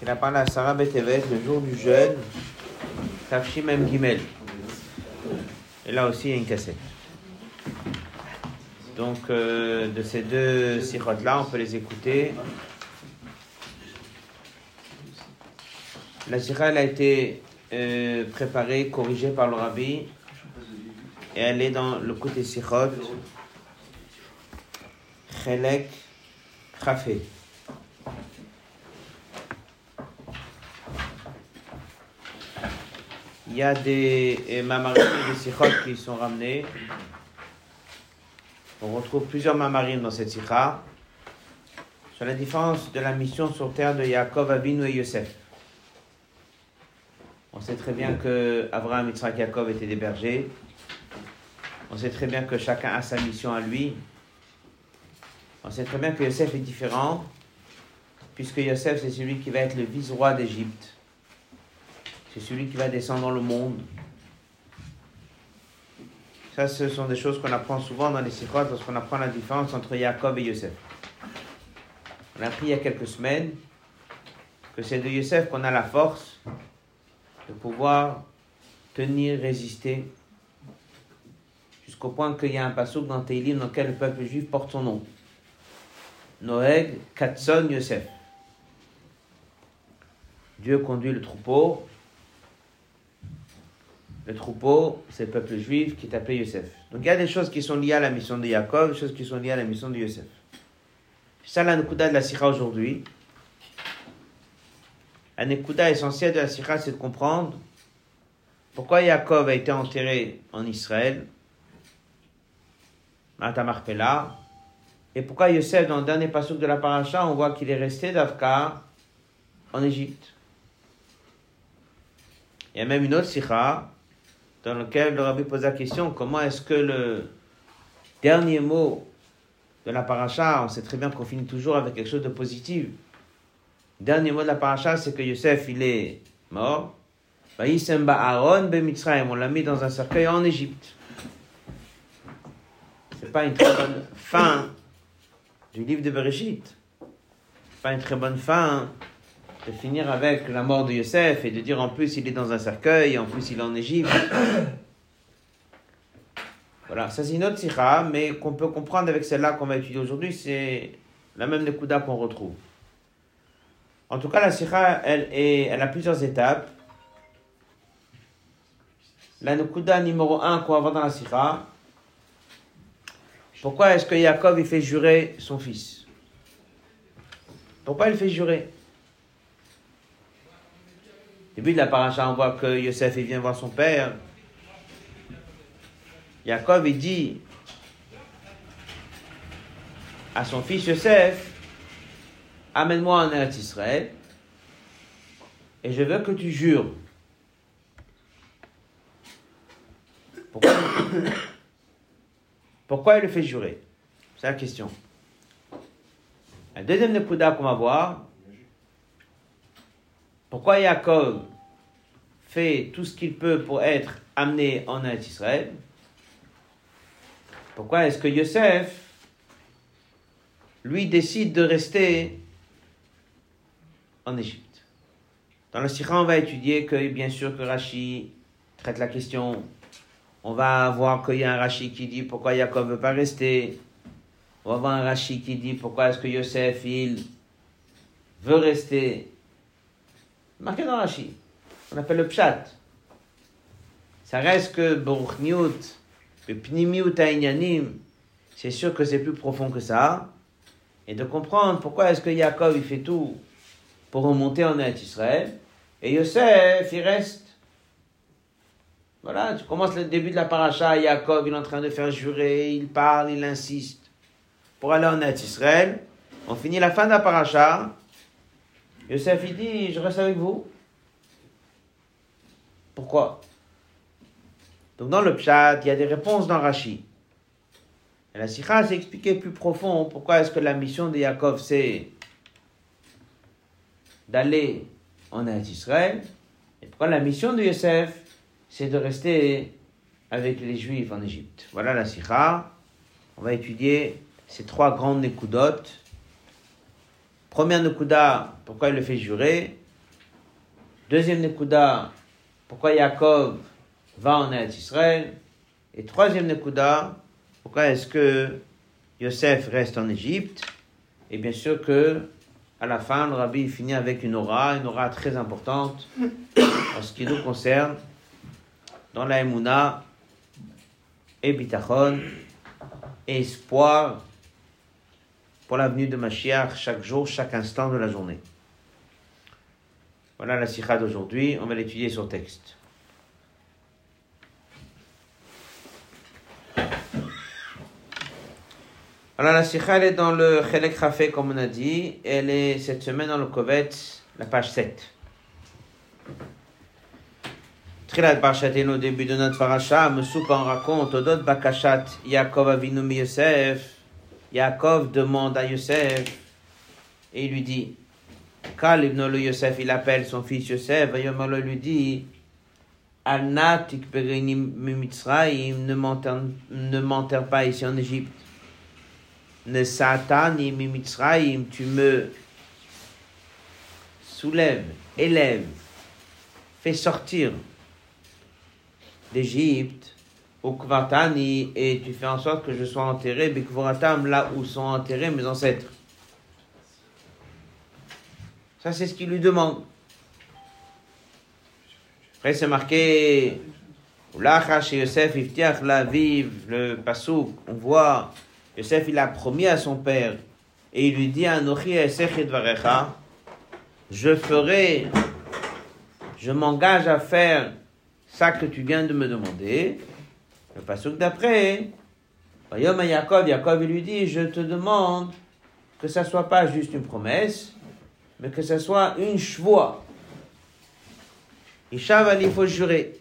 qu'il a parlé à Sarah Betevet le jour du jeûne, Tafshim M. Gimel. Et là aussi, il y a une cassette. Donc, euh, de ces deux sirotes-là, on peut les écouter. La elle a été euh, préparée, corrigée par le rabbi. Et elle est dans le côté sirot. Chelek Khafé. Il y a des mamarines et des sikhot qui sont ramenés. On retrouve plusieurs mamarines dans cette sikha. Sur la différence de la mission sur terre de Yaakov, Avinu et Yosef. On sait très bien que Abraham, Yitzhak, Yaakov étaient des bergers. On sait très bien que chacun a sa mission à lui. On sait très bien que Yosef est différent, puisque Yosef, c'est celui qui va être le vice-roi d'Égypte. C'est celui qui va descendre dans le monde. Ça, ce sont des choses qu'on apprend souvent dans les sikhot lorsqu'on apprend la différence entre Jacob et Yosef. On a appris il y a quelques semaines que c'est de Yosef qu'on a la force de pouvoir tenir, résister, jusqu'au point qu'il y a un passage dans Teilim dans lequel le peuple juif porte son nom. Noeg Katson Yosef. Dieu conduit le troupeau le troupeau, c'est le peuple juif qui est appelé Yosef. Donc il y a des choses qui sont liées à la mission de Jacob, des choses qui sont liées à la mission de Yosef. C'est ça la de la Sira aujourd'hui. La Nekuda essentielle de la Sira, c'est de comprendre pourquoi Jacob a été enterré en Israël, Marpella, et pourquoi Yosef, dans le dernier passage de la paracha, on voit qu'il est resté d'Afka en Égypte. Il y a même une autre Sira dans lequel le rabbi pose la question comment est-ce que le dernier mot de la paracha, on sait très bien qu'on finit toujours avec quelque chose de positif. Le dernier mot de la paracha, c'est que Yosef, il est mort. On l'a mis dans un cercueil en Égypte. C'est pas une très bonne fin du livre de Bereshit. Pas une très bonne fin de finir avec la mort de Yosef et de dire en plus il est dans un cercueil, en plus il est en Égypte. Voilà, ça c'est une autre sikha, mais qu'on peut comprendre avec celle-là qu'on va étudier aujourd'hui, c'est la même Nekuda qu'on retrouve. En tout cas, la sikha, elle, est, elle a plusieurs étapes. La Nekuda numéro 1 qu'on va voir dans la sikha, pourquoi est-ce que Yaakov il fait jurer son fils? Pourquoi il fait jurer? Début de la paracha, on voit que Yosef vient voir son père. Jacob il dit à son fils Yosef Amène-moi en Eretz Israël et je veux que tu jures. Pourquoi, Pourquoi il le fait jurer? C'est la question. La deuxième Nekuda qu'on va voir, pourquoi Jacob fait tout ce qu'il peut pour être amené en Israël? Pourquoi est-ce que Yosef, lui, décide de rester en Égypte? Dans le Sikha, on va étudier que, bien sûr, que Rashi traite la question. On va voir qu'il y a un Rashi qui dit pourquoi Jacob ne veut pas rester. On va voir un Rashi qui dit pourquoi est-ce que Yosef, il veut rester marqué dans Rashi. On appelle le pshat. Ça reste que Baruchniut, le Pnimiut Aïnyanim, c'est sûr que c'est plus profond que ça. Et de comprendre pourquoi est-ce que Yaakov il fait tout pour remonter en Eretz Israël. Et Yosef, il reste. Voilà, tu commences le début de la paracha, Yaakov, il est en train de faire jurer, il parle, il insiste pour aller en Eretz Israël. On finit la fin de la paracha, Yosef, il dit, je reste avec vous. Pourquoi? Donc dans le pshat, il y a des réponses dans Rashi. La Sikha s'est expliqué plus profond pourquoi est-ce que la mission de Yaakov c'est d'aller en Israël? Et pourquoi la mission de Yosef c'est de rester avec les Juifs en Égypte? Voilà la Sikha. On va étudier ces trois grandes nécoudotes Première Nekuda, pourquoi il le fait jurer? Deuxième Nekuda, pourquoi Yaakov va en Eretz Israël. Et troisième Nekuda, pourquoi est-ce que Yosef reste en Égypte? Et bien sûr que à la fin, le rabbi finit avec une aura, une aura très importante en ce qui nous concerne dans la Emouna et Bitachon et espoir pour l'avenue de Mashiach chaque jour, chaque instant de la journée. Voilà la sikha d'aujourd'hui, on va l'étudier sur texte. Alors la sikha elle est dans le Chelek Rafé comme on a dit, elle est cette semaine dans le Kovetz, la page 7. Trilat Parchatenu au début de notre paracha, Mesoup en raconte, Odot Bakashat, Yaakov Avinu Yosef, Yaakov demande à Yosef, et il lui dit, Kal ibn Yosef, il appelle son fils Yosef, et lui dit, ne m'enterre pas ici en Égypte. Ne satani Mitzraim, tu me soulèves, élèves, fais sortir d'Égypte au et tu fais en sorte que je sois enterré, Bikvoratam, là où sont enterrés mes ancêtres. Ça, c'est ce qu'il lui demande. Après, c'est marqué, chez Yosef, Iftiach, la vive, le pasouk, on voit, Yosef, il a promis à son père, et il lui dit, Varecha, je ferai, je m'engage à faire ça que tu viens de me demander. Le passage d'après, Yom Yaakov, Yaakov lui dit, je te demande que ça soit pas juste une promesse, mais que ça soit une chevoie. Ishaval, il faut jurer.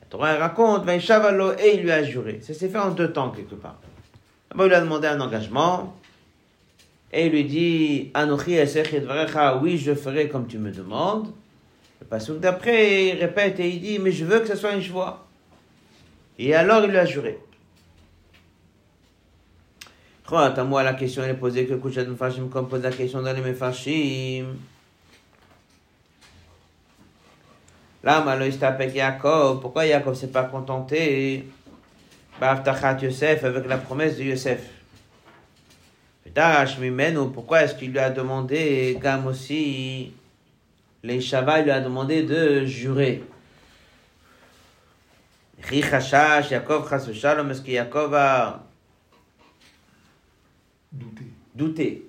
La Torah raconte, mais et il lui a juré. Ça s'est fait en deux temps quelque part. D'abord, il lui a demandé un engagement, et il lui dit, Anochi oui, je ferai comme tu me demandes. Le passage d'après, il répète et il dit, mais je veux que ce soit une joie. Et alors il lui a juré. à moi, la question est posée que Kouchat Mefashim, comme pose la question dans les Mefashim. Là, avec Yaakov, pourquoi Yaakov s'est pas contenté? Baftachat Yosef, avec la promesse de Yosef. Pourquoi est-ce qu'il lui a demandé, Gam aussi, les Shabbat lui a demandé de jurer? Richashash, Yaakov Chas Shalom, est-ce que Yaakov a douté douté?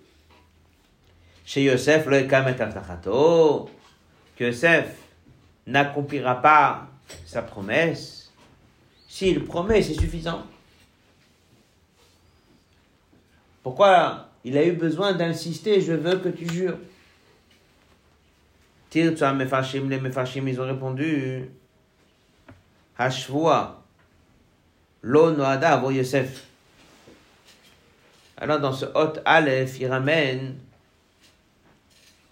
Chez Yosef, le Kamet que Yosef n'accomplira pas sa promesse. S'il promet, c'est suffisant. Pourquoi il a eu besoin d'insister, je veux que tu jures? Tirtsa Mefashim, les Mefashim, ils ont répondu Hashvoa, Lo Noada Yosef. Alors dans ce hot Aleph, il ramène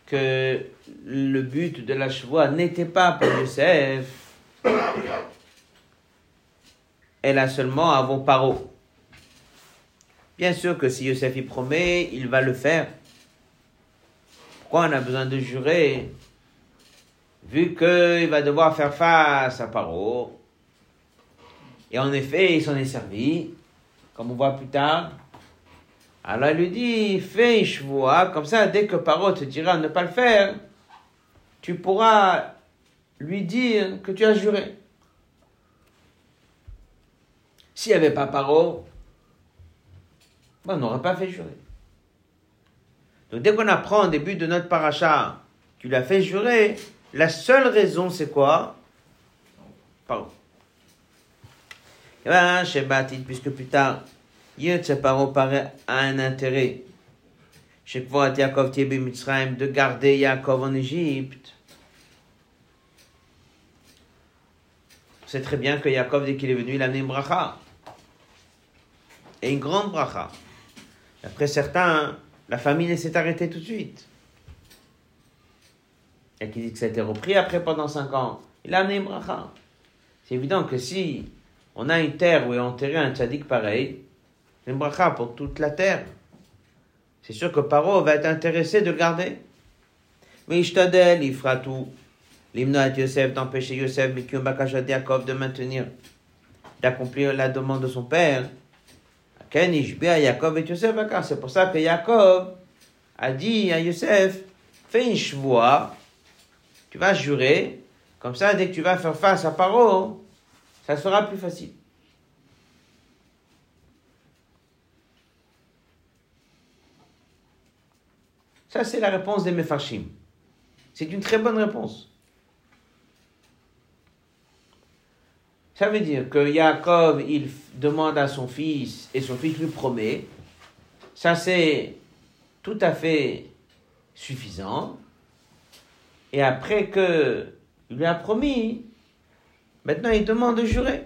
que le but de la chevoie n'était pas pour Yosef, elle a seulement avant paro. Bien sûr que si Yosef y promet, il va le faire. Pourquoi on a besoin de jurer vu qu'il va devoir faire face à Paro? Et en effet, il s'en est servi, comme on voit plus tard. Alors il lui dit, fais une comme ça, dès que Paro te dira ne pas le faire, tu pourras lui dire que tu as juré. S'il n'y avait pas Paro, ben, on n'aurait pas fait jurer. Donc dès qu'on apprend au début de notre paracha, tu l'as fait jurer, la seule raison, c'est quoi? Pardon. Eh ben, chez Batit, puisque plus tard, Paro paraît à un intérêt. Chez Kvoat Yaakov Tiebi Mitzrayim, de garder Yaakov en Égypte. C'est très bien que Yaakov, dès qu'il est venu, il a amené une bracha. Et une grande bracha. Après certains, la famille s'est arrêtée tout de suite et qui dit que ça a été repris après pendant 5 ans, il a amené bracha. C'est évident que si on a une terre où est enterré un tzaddik pareil, c'est une bracha pour toute la terre. C'est sûr que Paro va être intéressé de le garder. Mais Ishtadel, il fera tout. L'hymne Yosef d'empêcher Yosef, mais Yaakov de maintenir, d'accomplir la demande de son père. Ken Ishbea Yaakov et Yosef C'est pour ça que Yaakov a dit à Yosef, fais une chevoie, tu vas jurer, comme ça, dès que tu vas faire face à Paro, ça sera plus facile. Ça, c'est la réponse des Mefarshim. C'est une très bonne réponse. Ça veut dire que Yaakov, il demande à son fils et son fils lui promet. Ça, c'est tout à fait suffisant. Et après que il lui a promis, maintenant il demande de jurer.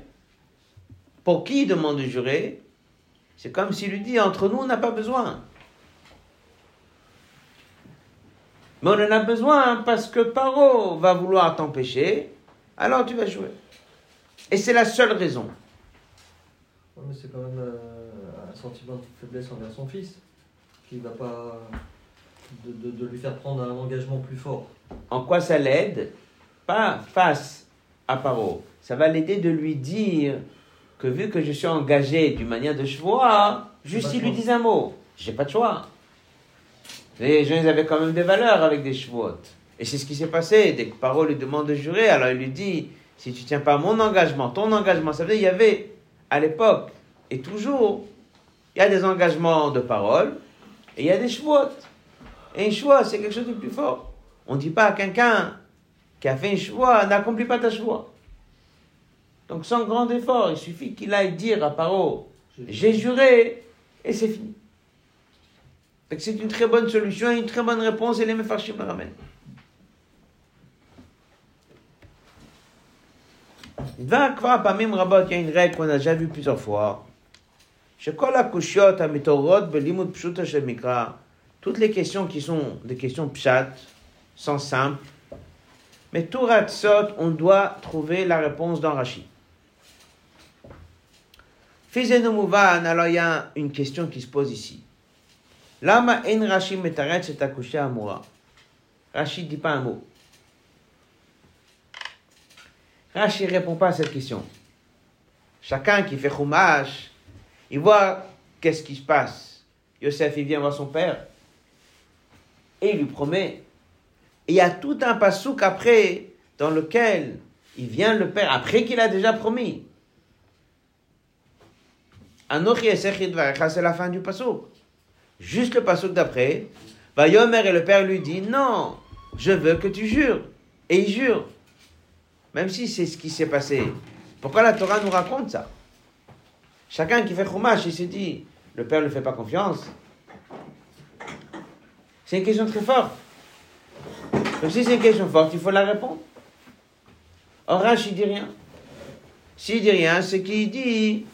Pour qui il demande de jurer? C'est comme s'il lui dit entre nous, on n'a pas besoin. Mais on en a besoin parce que Paro va vouloir t'empêcher, alors tu vas jouer. Et c'est la seule raison. mais c'est quand même euh, un sentiment de faiblesse envers son fils, qui ne va pas de, lui faire prendre un engagement plus fort. En quoi ça l'aide? Pas face à Paro. Ça va l'aider de lui dire que vu que je suis engagé d'une manière de choix, juste il lui dit un mot. J'ai pas de choix. Les gens avaient quand même des valeurs avec des chevaux. Et c'est ce qui s'est passé. Dès que Paro lui demande de jurer, alors il lui dit si tu tiens pas mon engagement, ton engagement, ça veut dire qu'il y avait à l'époque et toujours, il y a des engagements de parole et il y a des chevaux. Et un choix, c'est quelque chose de plus fort. On ne dit pas à quelqu'un qui a fait un choix, n'accomplit pas ta choix. Donc sans grand effort, il suffit qu'il aille dire à Paro, j'ai juré, et c'est fini. C'est une très bonne solution, une très bonne réponse, et les Mefarshim le ramènent. Il y a une règle qu'on a déjà vue plusieurs fois. Toutes les questions qui sont des questions pshat, sont simples. Mais tout ratsot, on doit trouver la réponse dans Rashi. Fizenomouvan, alors il y a une question qui se pose ici. Lama en Rashi metaret c'est accouché à Moura. Rashi dit pas un mot. Rashi répond pas à cette question. Chacun qui fait chumash, il voit qu'est-ce qui se passe. Yosef, il vient voir son père et il lui promet. Et il y a tout un pasouk après dans lequel il vient le père, après qu'il a déjà promis. Anochi c'est la fin du pasouk. Juste le pasouk d'après, Yomer et le père lui dit non, je veux que tu jures. Et il jure. Même si c'est ce qui s'est passé. Pourquoi la Torah nous raconte ça? Chacun qui fait chumash, il se dit, le père ne fait pas confiance. C'est une question très forte. Donc si c'est une question forte, il faut la répondre. Or, il dit rien. S'il dit rien, c'est qu'il dit,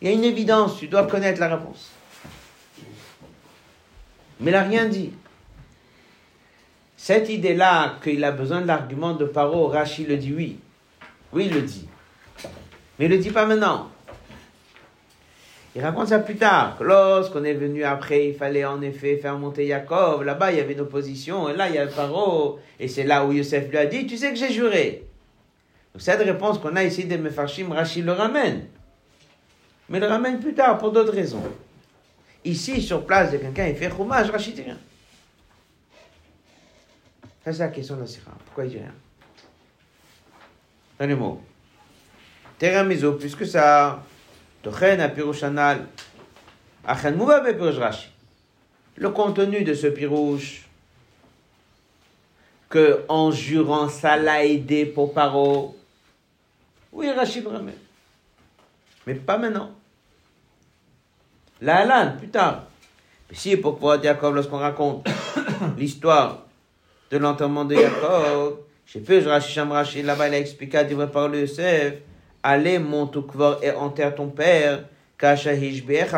il y a une évidence, tu dois connaître la réponse. Mais il n'a rien dit. Cette idée-là, qu'il a besoin de l'argument de Paro, Rachid le dit oui. Oui, il le dit. Mais il ne le dit pas maintenant. Il raconte ça plus tard, lorsqu'on est venu après, il fallait en effet faire monter Yaakov. Là-bas, il y avait une opposition, et là, il y a le Paro. Et c'est là où Yosef lui a dit, tu sais que j'ai juré. Donc cette réponse qu'on a ici de Mefarshim, Rachid le ramène. Mais le ramène plus tard pour d'autres raisons. Ici, sur place de quelqu'un, il fait Chumash, Rachid rien. Ça, c'est la question de la Sira. Pourquoi il dit rien? Les mots. Terrain miso, puisque ça le contenu de ce pirouche, que en jurant ça l'a aidé pour Paro, oui, Rachid remet. Mais pas maintenant. La Alan, plus tard. Si, pourquoi Jacob, lorsqu'on raconte l'histoire de l'enterrement de Jacob, j'ai fait Rashi là-bas, il a expliqué à dire par le Yosef, allez, monte au et enterre ton père, Kasha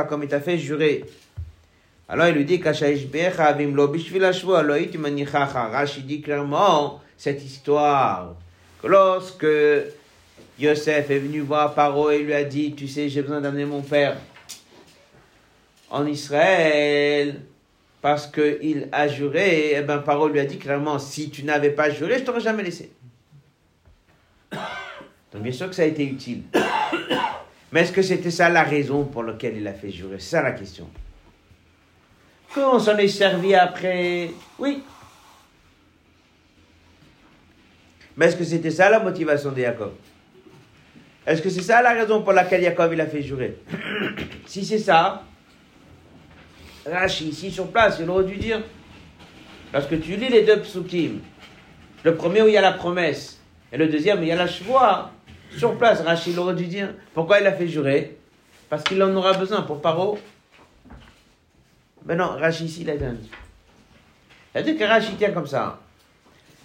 comme il t'a fait jurer. Alors il lui dit, Kasha avim lo Rashi dit clairement cette histoire, que lorsque Yosef est venu voir Paro et lui a dit, tu sais, j'ai besoin d'amener mon père en Israël, parce qu'il a juré, et eh ben Paro lui a dit clairement, si tu n'avais pas juré, je t'aurais jamais laissé. Donc bien sûr que ça a été utile. Mais est-ce que c'était ça la raison pour laquelle il a fait jurer? C'est ça la question. Qu'on s'en est servi après? Oui. Mais est-ce que c'était ça la motivation de Jacob? Est-ce que c'est ça la raison pour laquelle Jacob il a fait jurer? Si c'est ça, Rashi, ici sur place, il aurait dû dire, lorsque tu lis les deux psukim, le premier où il y a la promesse, et le deuxième où il y a la chevoie, sur place, Rashi aurait dû dire, pourquoi il a fait jurer? Parce qu'il en aura besoin pour Paro. Mais non, Rashi ici, il a dit. Dit que Rashi tient comme ça.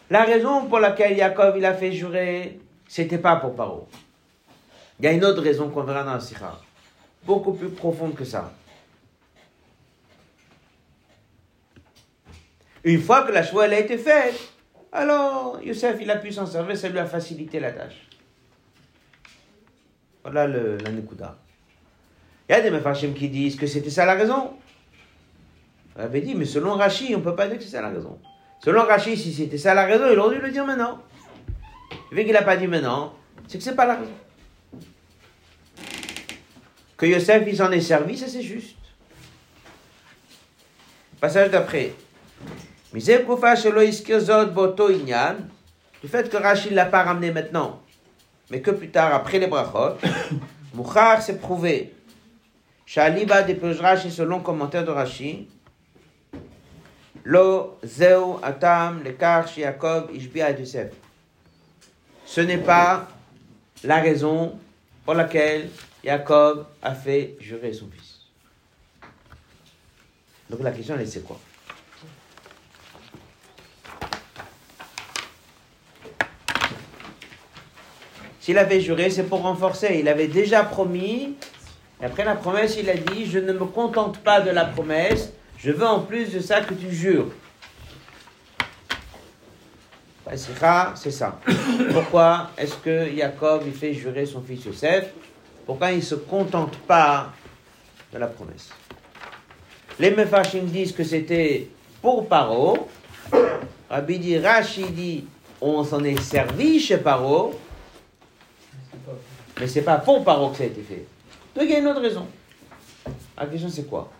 La raison pour laquelle Yaakov il a fait jurer, c'était pas pour Paro. Il y a une autre raison qu'on verra dans la Sikha, beaucoup plus profonde que ça. Une fois que la choix a été faite, alors Youssef il a pu s'en servir, ça lui a facilité la tâche. Voilà le, la Nekuda. Il y a des Mefarshim qui disent que c'était ça la raison. On avait dit, mais selon Rashi, on ne peut pas dire que c'est ça la raison. Selon Rashi, si c'était ça la raison, il aurait dû le dire maintenant. Vu qu'il n'a pas dit maintenant, c'est que c'est pas la raison. Que Yosef, il s'en est servi, ça c'est juste. Passage d'après. Du fait que Rashi ne l'a pas ramené maintenant, mais que plus tard, après les brachot, Mouchar s'est prouvé. Shaliba dépose Rashi selon commentaire de Rashi. Lo zeu atam lekar Yaakov ishbia Yosef. Ce n'est pas la raison pour laquelle Jacob a fait jurer son fils. Donc la question est c'est quoi? S'il avait juré, c'est pour renforcer. Il avait déjà promis. Et après la promesse, il a dit, je ne me contente pas de la promesse, je veux en plus de ça que tu jures. C'est ça. Pourquoi est-ce que Jacob il fait jurer son fils Joseph Pourquoi il ne se contente pas de la promesse Les Mefashim disent que c'était pour Paro. Rabbi dit, Rashi dit, on s'en est servi chez Paro. Mais c'est pas pour Paro que ça a été fait. Donc il y a une autre raison. La question c'est quoi?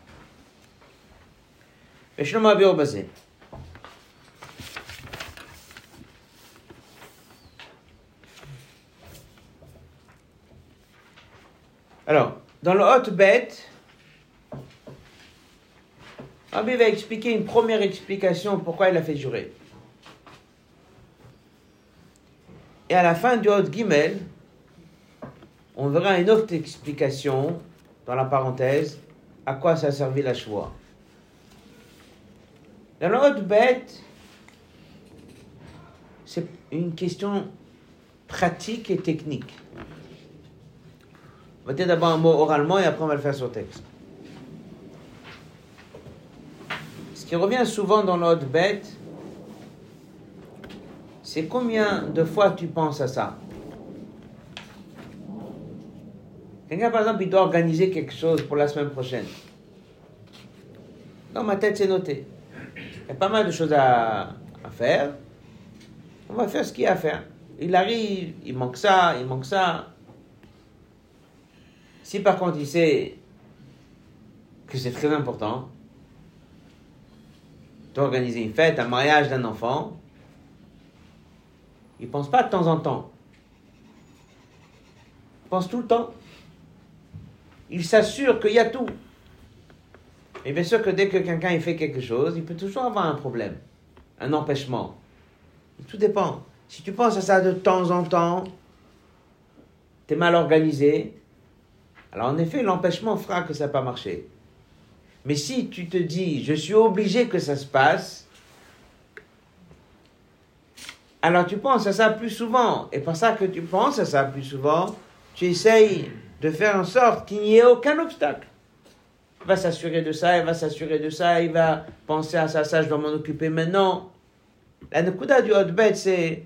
Alors, dans le hot bête, Rabbi va expliquer une première explication pourquoi il a fait jurer. Et à la fin du hot gimel, on verra une autre explication, dans la parenthèse, à quoi ça a servi la choix. Dans le bête, c'est une question pratique et technique. On va dire d'abord un mot oralement et après on va le faire sur texte. Ce qui revient souvent dans l'autre bête, c'est combien de fois tu penses à ça Quelqu'un, par exemple, il doit organiser quelque chose pour la semaine prochaine. Dans ma tête, c'est noté. Il y a pas mal de choses à, à faire. On va faire ce qu'il y a à faire. Il arrive, il manque ça, il manque ça. Si par contre il sait que c'est très important d'organiser une fête, un mariage d'un enfant, il pense pas de temps en temps. Il pense tout le temps il s'assure qu'il y a tout. Et bien sûr que dès que quelqu'un fait quelque chose, il peut toujours avoir un problème, un empêchement. tout dépend. Si tu penses à ça de temps en temps, tu es mal organisé, alors en effet, l'empêchement fera que ça n'a pas marché. Mais si tu te dis, je suis obligé que ça se passe, alors tu penses à ça plus souvent. Et pour ça que tu penses à ça plus souvent, tu essayes de faire en sorte qu'il n'y ait aucun obstacle. Il va s'assurer de ça, il va s'assurer de ça, il va penser à ça, ça, je dois m'en occuper maintenant. La Nekuda du Hotbet, c'est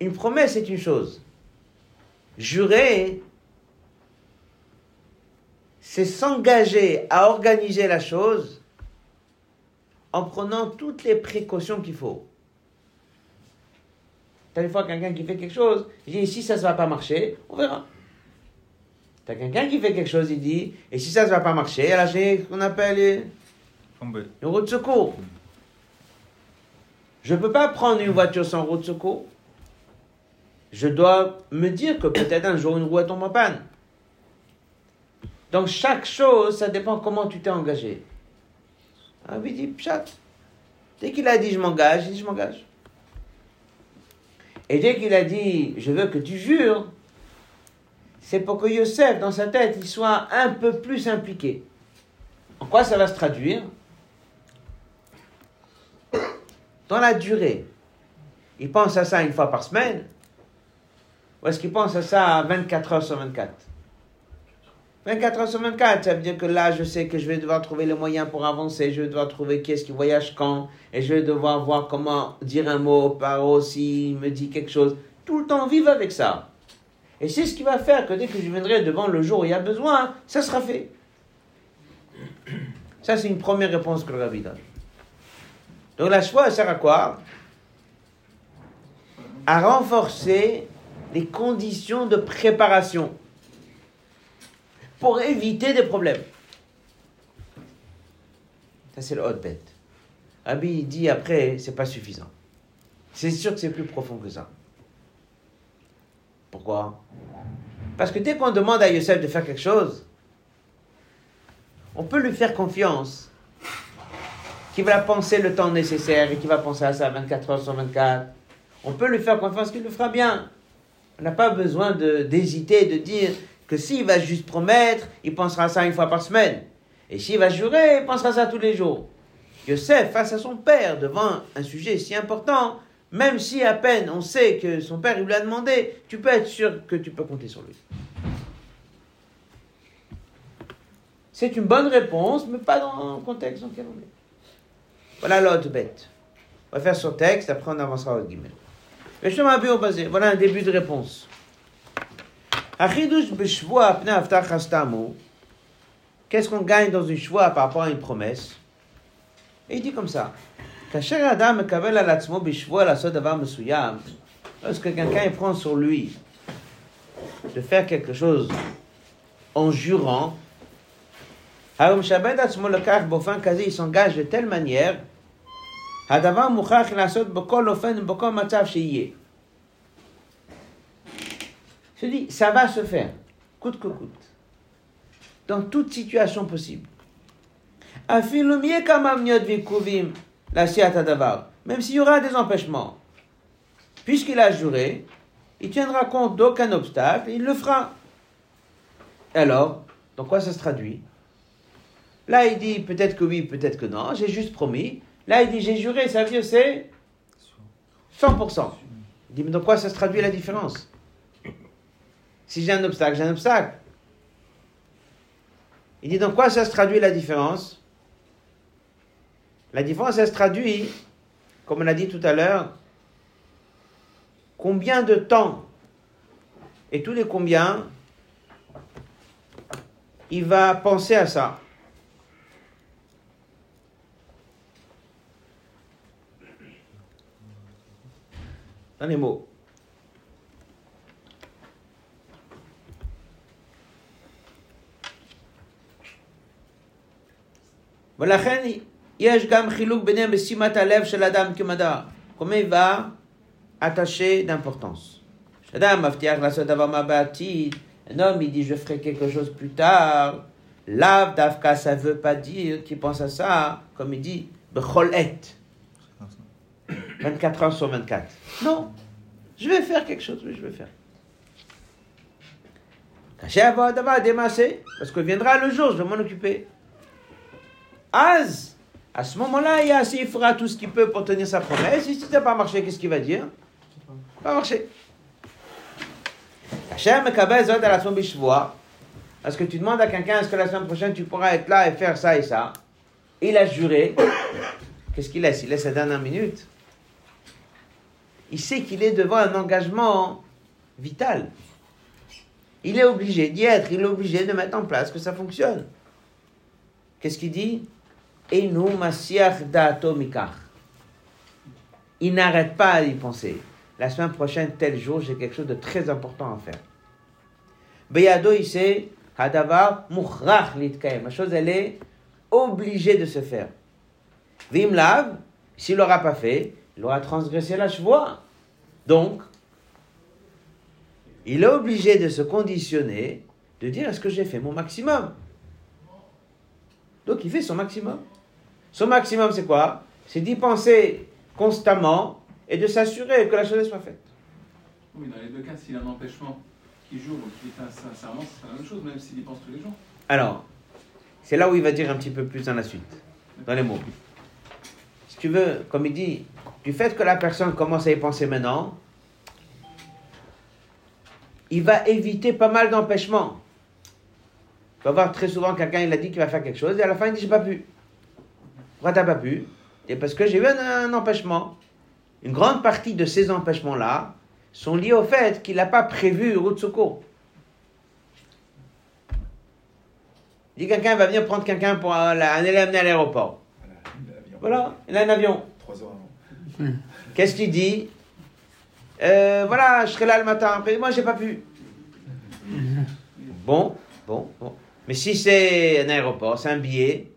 une promesse, c'est une chose. Jurer, c'est s'engager à organiser la chose en prenant toutes les précautions qu'il faut. T'as des fois quelqu'un qui fait quelque chose, il dit, si ça ne va pas marcher, on verra. T'as quelqu'un qui fait quelque chose, il dit, et si ça ne va pas marcher, alors j'ai ce qu'on appelle une route de secours. Je ne peux pas prendre une voiture sans roue de secours. Je dois me dire que peut-être un jour une roue tombe en panne. Donc chaque chose, ça dépend comment tu t'es engagé. Ah oui, dit Pshat. Dès qu'il a dit je m'engage, il dit je m'engage. Et dès qu'il a dit je veux que tu jures, c'est pour que Yosef, dans sa tête, il soit un peu plus impliqué. En quoi ça va se traduire? Dans la durée. Il pense à ça une fois par semaine Ou est-ce qu'il pense à ça 24 heures sur 24 24 heures sur 24, ça veut dire que là, je sais que je vais devoir trouver les moyens pour avancer, je vais devoir trouver qui est-ce qui voyage quand, et je vais devoir voir comment dire un mot, par s'il me dit quelque chose. Tout le temps vivre avec ça. Et c'est ce qui va faire que dès que je viendrai devant le jour où il y a besoin, ça sera fait. Ça, c'est une première réponse que le rabbi donne. Donc la choix sert à quoi? À renforcer les conditions de préparation pour éviter des problèmes. Ça, c'est le hot bête. Rabbi dit après, c'est pas suffisant. C'est sûr que c'est plus profond que ça. Pourquoi? Parce que dès qu'on demande à Yosef de faire quelque chose, on peut lui faire confiance qu'il va penser le temps nécessaire et qu'il va penser à ça 24 heures sur 24. On peut lui faire confiance qu'il le fera bien. On n'a pas besoin d'hésiter, de, dire que s'il va juste promettre, il pensera à ça une fois par semaine. Et s'il va jurer, il pensera à ça tous les jours. Yosef, face à son père, devant un sujet si important, même si à peine on sait que son père lui a demandé, tu peux être sûr que tu peux compter sur lui. C'est une bonne réponse, mais pas dans le contexte dans lequel on est. Voilà l'autre bête. On va faire son texte, après on avancera au guillemets. Voilà un début de réponse. Qu'est-ce qu'on gagne dans une choix par rapport à une promesse? Et il dit comme ça. Lorsque quelqu'un prend sur lui de faire quelque chose en jurant, il s'engage de telle manière, je dis, ça va se faire, coûte que coûte, dans toute situation possible. Même s'il y aura des empêchements, puisqu'il a juré, il tiendra compte d'aucun obstacle, il le fera. Alors, dans quoi ça se traduit? Là, il dit peut-être que oui, peut-être que non, j'ai juste promis. Là, il dit j'ai juré, ça veut dire c'est 100%. Il dit mais dans quoi ça se traduit la différence? Si j'ai un obstacle, j'ai un obstacle. Il dit dans quoi ça se traduit la différence? La différence, elle se traduit, comme on l'a dit tout à l'heure, combien de temps? Et tous les combien il va penser à ça. Dans les mots. ולכן יש גם חילוק ביניהם בשימת הלב של אדם כמדע. Combien il va attacher d'importance. Adam מבטיח לעשות דבר מה בעתיד. Un homme, il dit, je ferai quelque chose plus tard. Lav davka, ça veut pas dire qu'il pense à ça, comme il dit, bechol et. 24 heures sur 24. Non, je vais faire quelque chose, oui, je vais faire. Parce que viendra le jour, je vais m'en occuper. Az, à ce moment-là, il, fera tout ce qu'il peut pour tenir sa promesse. Et si ça n'a pas marché, qu'est-ce qu'il va dire? Ça va marcher. Est-ce que tu demandes à quelqu'un, est-ce que la semaine prochaine tu pourras être là et faire ça et ça? Il a juré. Qu'est-ce qu'il laisse? Il laisse la dernière minute. Il sait qu'il est devant un engagement vital. Il est obligé d'y être, il est obligé de mettre en place que ça fonctionne. Qu'est-ce qu'il dit? Il n'arrête pas à y penser. La semaine prochaine, tel jour, j'ai quelque chose de très important à faire. Beyado, Hadavar Mukhrach. La chose, elle est obligée de se faire. Vim Lav, s'il l'aura pas fait, il aura transgressé la chevoie. Donc, il est obligé de se conditionner, de dire est-ce que j'ai fait mon maximum? Donc il fait son maximum. Son maximum, c'est quoi? C'est d'y penser constamment et de s'assurer que la chose soit faite. Oui, dans les deux cas, s'il y a un empêchement qui joue ou qui fait sincèrement, c'est la même chose, même s'il y pense tous les jours. Alors, c'est là où il va dire un petit peu plus dans la suite, dans les mots. Si tu veux, comme il dit, du fait que la personne commence à y penser maintenant, il va éviter pas mal d'empêchements. Tu vas voir très souvent quelqu'un, il a dit qu'il va faire quelque chose, et à la fin, il dit J'ai pas pu. Pourquoi t'as pas pu Et parce que j'ai eu un, un empêchement. Une grande partie de ces empêchements-là sont liés au fait qu'il n'a pas prévu route secours. Il dit quelqu'un va venir prendre quelqu'un pour un, aller l'amener à l'aéroport. Voilà, il a un avion. Trois heures avant. Qu'est-ce qu'il dit? Euh, Voilà, je serai là le matin. Après, moi, j'ai pas pu. Bon, bon, bon. Mais si c'est un aéroport, c'est un billet,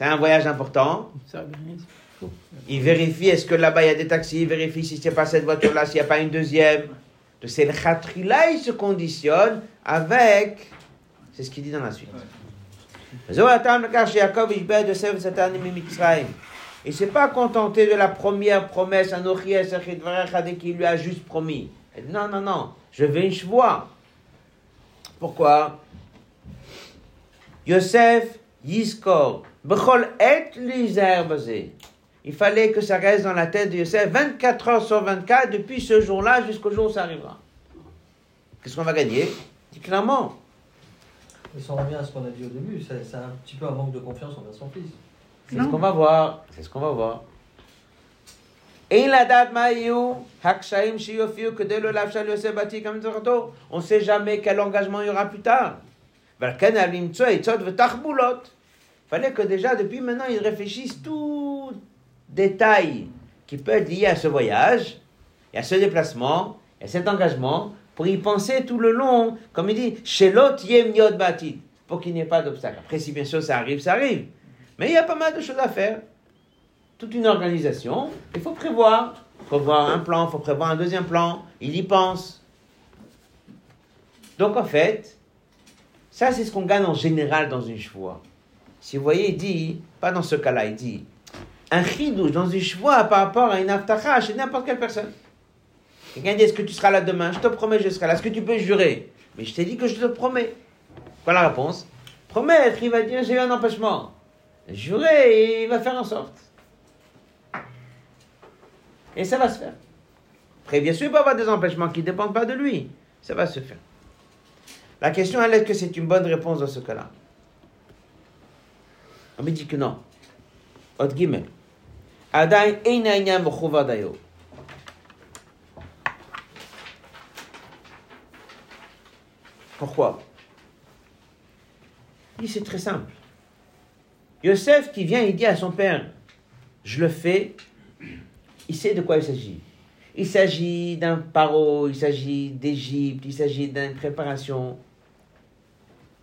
c'est un voyage important, il vérifie est-ce que là-bas il y a des taxis, il vérifie si c'est pas cette voiture-là, s'il n'y a pas une deuxième. C'est le khatri-là, il se conditionne avec. C'est ce qu'il dit dans la suite. Il ne s'est pas contenté de la première promesse à qu'il lui a juste promis. Non, non, non, je veux une chevoie. Pourquoi? Yosef Yiskor, Il fallait que ça reste dans la tête de Yosef 24 heures sur 24 depuis ce jour-là jusqu'au jour où ça arrivera. Qu'est-ce qu'on va gagner? Clairement. Mais ça revient à ce qu'on a dit au début, c'est un petit peu un manque de confiance envers son fils. C'est ce qu'on va voir. C'est ce qu'on va voir. Et la date on ne sait jamais quel engagement il y aura plus tard. Fallait que déjà, depuis maintenant, ils réfléchissent tout détail qui peut être lié à ce voyage, et à ce déplacement, et à cet engagement, pour y penser tout le long, comme il dit, Yem Yod Batid, pour qu'il n'y ait pas d'obstacle. Après, si bien sûr ça arrive, ça arrive. Mais il y a pas mal de choses à faire. Toute une organisation, il faut prévoir. Il faut prévoir un plan, il faut prévoir un deuxième plan. Il y pense. Donc en fait, ça c'est ce qu'on gagne en général dans une chevoie. Si vous voyez, il dit, pas dans ce cas-là, il dit, un chidouche dans une chevoie par rapport à une aftacha chez n'importe quelle personne. Quelqu'un dit, est-ce que tu seras là demain? Je te promets, je serai là. Est-ce que tu peux jurer? Mais je t'ai dit que je te promets. Quoi la réponse? Promettre, il va dire, j'ai eu un empêchement. Jurer, il va faire en sorte. Et ça va se faire. Après, bien sûr, il peut avoir des empêchements qui ne dépendent pas de lui. Ça va se faire. La question, elle est que c'est une bonne réponse dans ce cas-là. Me dit que non. Autre guillemets. Adain eina inyan b'chuvadayo. Pourquoi? Il dit c'est très simple. Yosef qui vient, il dit à son père, je le fais, il sait de quoi il s'agit. Il s'agit d'un paro, il s'agit d'Égypte, il s'agit d'une préparation.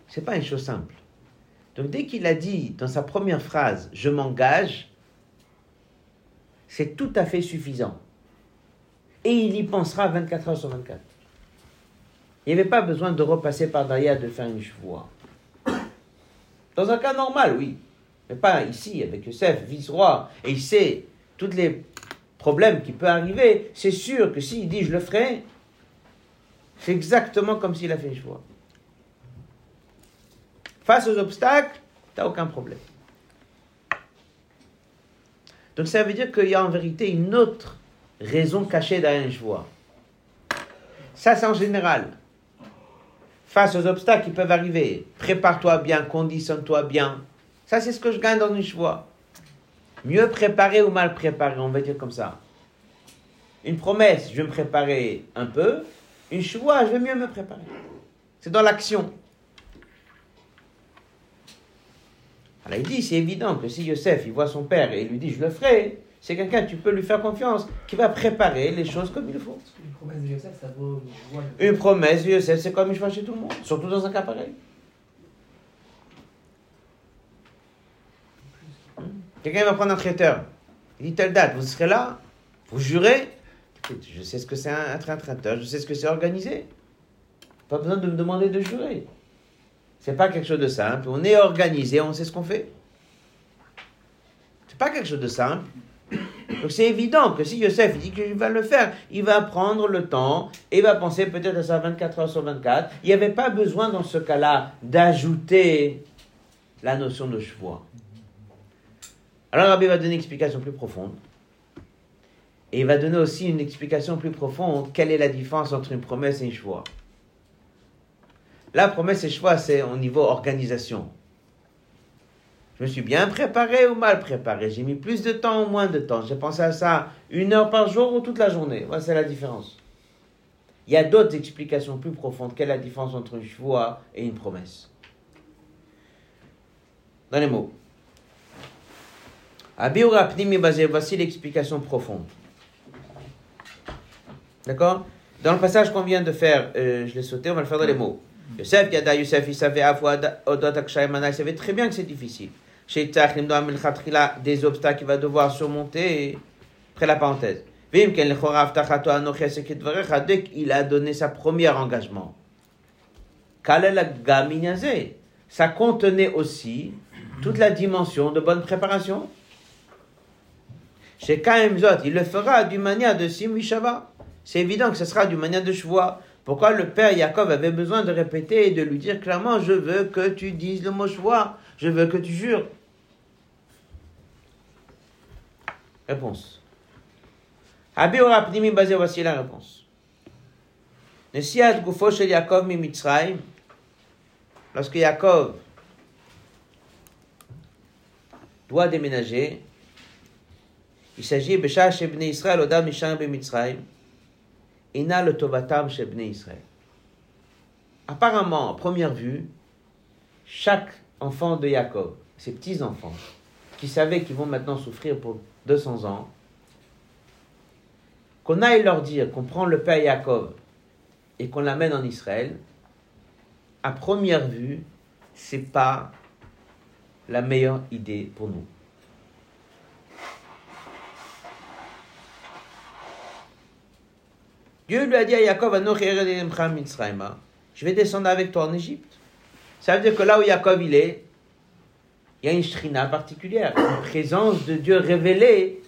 C'est pas une chose simple. Donc dès qu'il a dit dans sa première phrase, je m'engage, c'est tout à fait suffisant. Et il y pensera 24 heures sur 24. Il n'y avait pas besoin de repasser par derrière de faire une chevoie. Dans un cas normal, oui. Mais pas ici, avec Yosef, vice-roi, et il sait tous les problèmes qui peuvent arriver. C'est sûr que s'il dit je le ferai, c'est exactement comme s'il a fait une chevoie. Face aux obstacles, tu n'as aucun problème. Donc ça veut dire qu'il y a en vérité une autre raison cachée derrière une chevoie. Ça, c'est en général. Face aux obstacles qui peuvent arriver, prépare-toi bien, conditionne-toi bien. Ça, c'est ce que je gagne dans une chevoie. Mieux préparé ou mal préparé, on va dire comme ça. Une promesse, je vais me préparer un peu. Une chevoie, je vais mieux me préparer. C'est dans l'action. Alors il dit, c'est évident que si Yosef, il voit son père et il lui dit, je le ferai, c'est quelqu'un, tu peux lui faire confiance, qui va préparer les choses comme il faut. Une promesse de Yosef, ça vaut une joie. Une promesse de Yosef, c'est comme une fois chez tout le monde, surtout dans un cas pareil. Quelqu'un va prendre un traiteur. Il dit telle date, vous serez là, vous jurez. Écoute, je sais ce que c'est un, un traiteur, je sais ce que c'est organisé. Pas besoin de me demander de jurer. C'est pas quelque chose de simple. On est organisé, on sait ce qu'on fait. C'est pas quelque chose de simple. Donc c'est évident que si Yosef il dit qu'il va le faire, il va prendre le temps et il va penser peut-être à ça 24 heures sur 24. Il n'y avait pas besoin dans ce cas-là d'ajouter la notion de choix. Alors Rabbi va donner une explication plus profonde. Et il va donner aussi une explication plus profonde. Quelle est la différence entre une promesse et un choix La promesse et choix, c'est au niveau organisation. Je me suis bien préparé ou mal préparé. J'ai mis plus de temps ou moins de temps. J'ai pensé à ça une heure par jour ou toute la journée. Voilà, c'est la différence. Il y a d'autres explications plus profondes. Quelle est la différence entre un choix et une promesse? Dans les mots. Voici l'explication profonde. D'accord? Dans le passage qu'on vient de faire, euh, je l'ai sauté, on va le faire dans les mots. Yosef, Yada, Yosef, il savait il savait très bien que c'est difficile. Chez des obstacles qu'il va devoir surmonter, après la parenthèse. Dès qu'il a donné sa premier engagement, ça contenait aussi toute la dimension de bonne préparation. Chez Zot, il le fera d'une manière de Simvishava. C'est évident que ce sera d'une manière de choix. Pourquoi le père Jacob avait besoin de répéter et de lui dire clairement Je veux que tu dises le mot choix, je veux que tu jures. Réponse. basé, voici la réponse. Lorsque Jacob doit déménager, il s'agit Besha Shebne Israël, Odam Misham Bemitzrayim, Ina le Tovatam Shebne Israël. Apparemment, à première vue, chaque enfant de Jacob, ses petits-enfants, qui savaient qu'ils vont maintenant souffrir pour 200 ans, qu'on aille leur dire qu'on prend le père Jacob et qu'on l'amène en Israël, à première vue, c'est pas la meilleure idée pour nous. Dieu lui a dit à Jacob, je vais descendre avec toi en Égypte. Ça veut dire que là où Jacob il est, il y a une shrina particulière, une présence de Dieu révélée,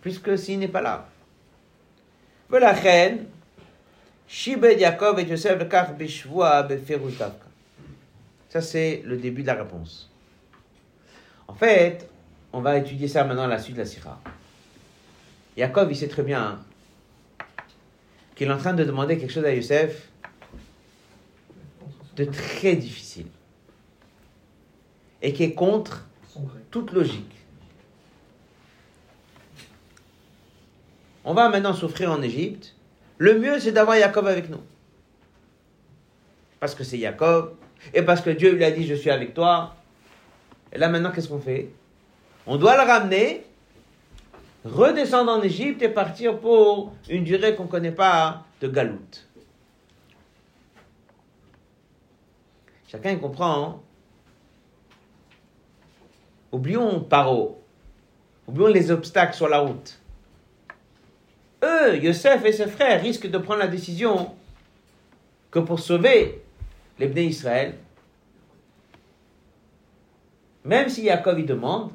puisque s'il n'est pas là. Voilà, reine, Shibed Jacob et Joseph Ça, c'est le début de la réponse. En fait, on va étudier ça maintenant à la suite de la Sira. Jacob, il sait très bien qu'il est en train de demander quelque chose à Youssef de très difficile et qui est contre toute logique. On va maintenant souffrir en Égypte. Le mieux, c'est d'avoir Jacob avec nous. Parce que c'est Jacob, et parce que Dieu lui a dit, je suis avec toi. Et là, maintenant, qu'est-ce qu'on fait? On doit le ramener redescendre en Égypte et partir pour une durée qu'on ne connaît pas de galoute. Chacun comprend. Hein? Oublions Paro. Oublions les obstacles sur la route. Eux, Yosef et ses frères risquent de prendre la décision que pour sauver les Bnei Israël, même si Yaakov y demande,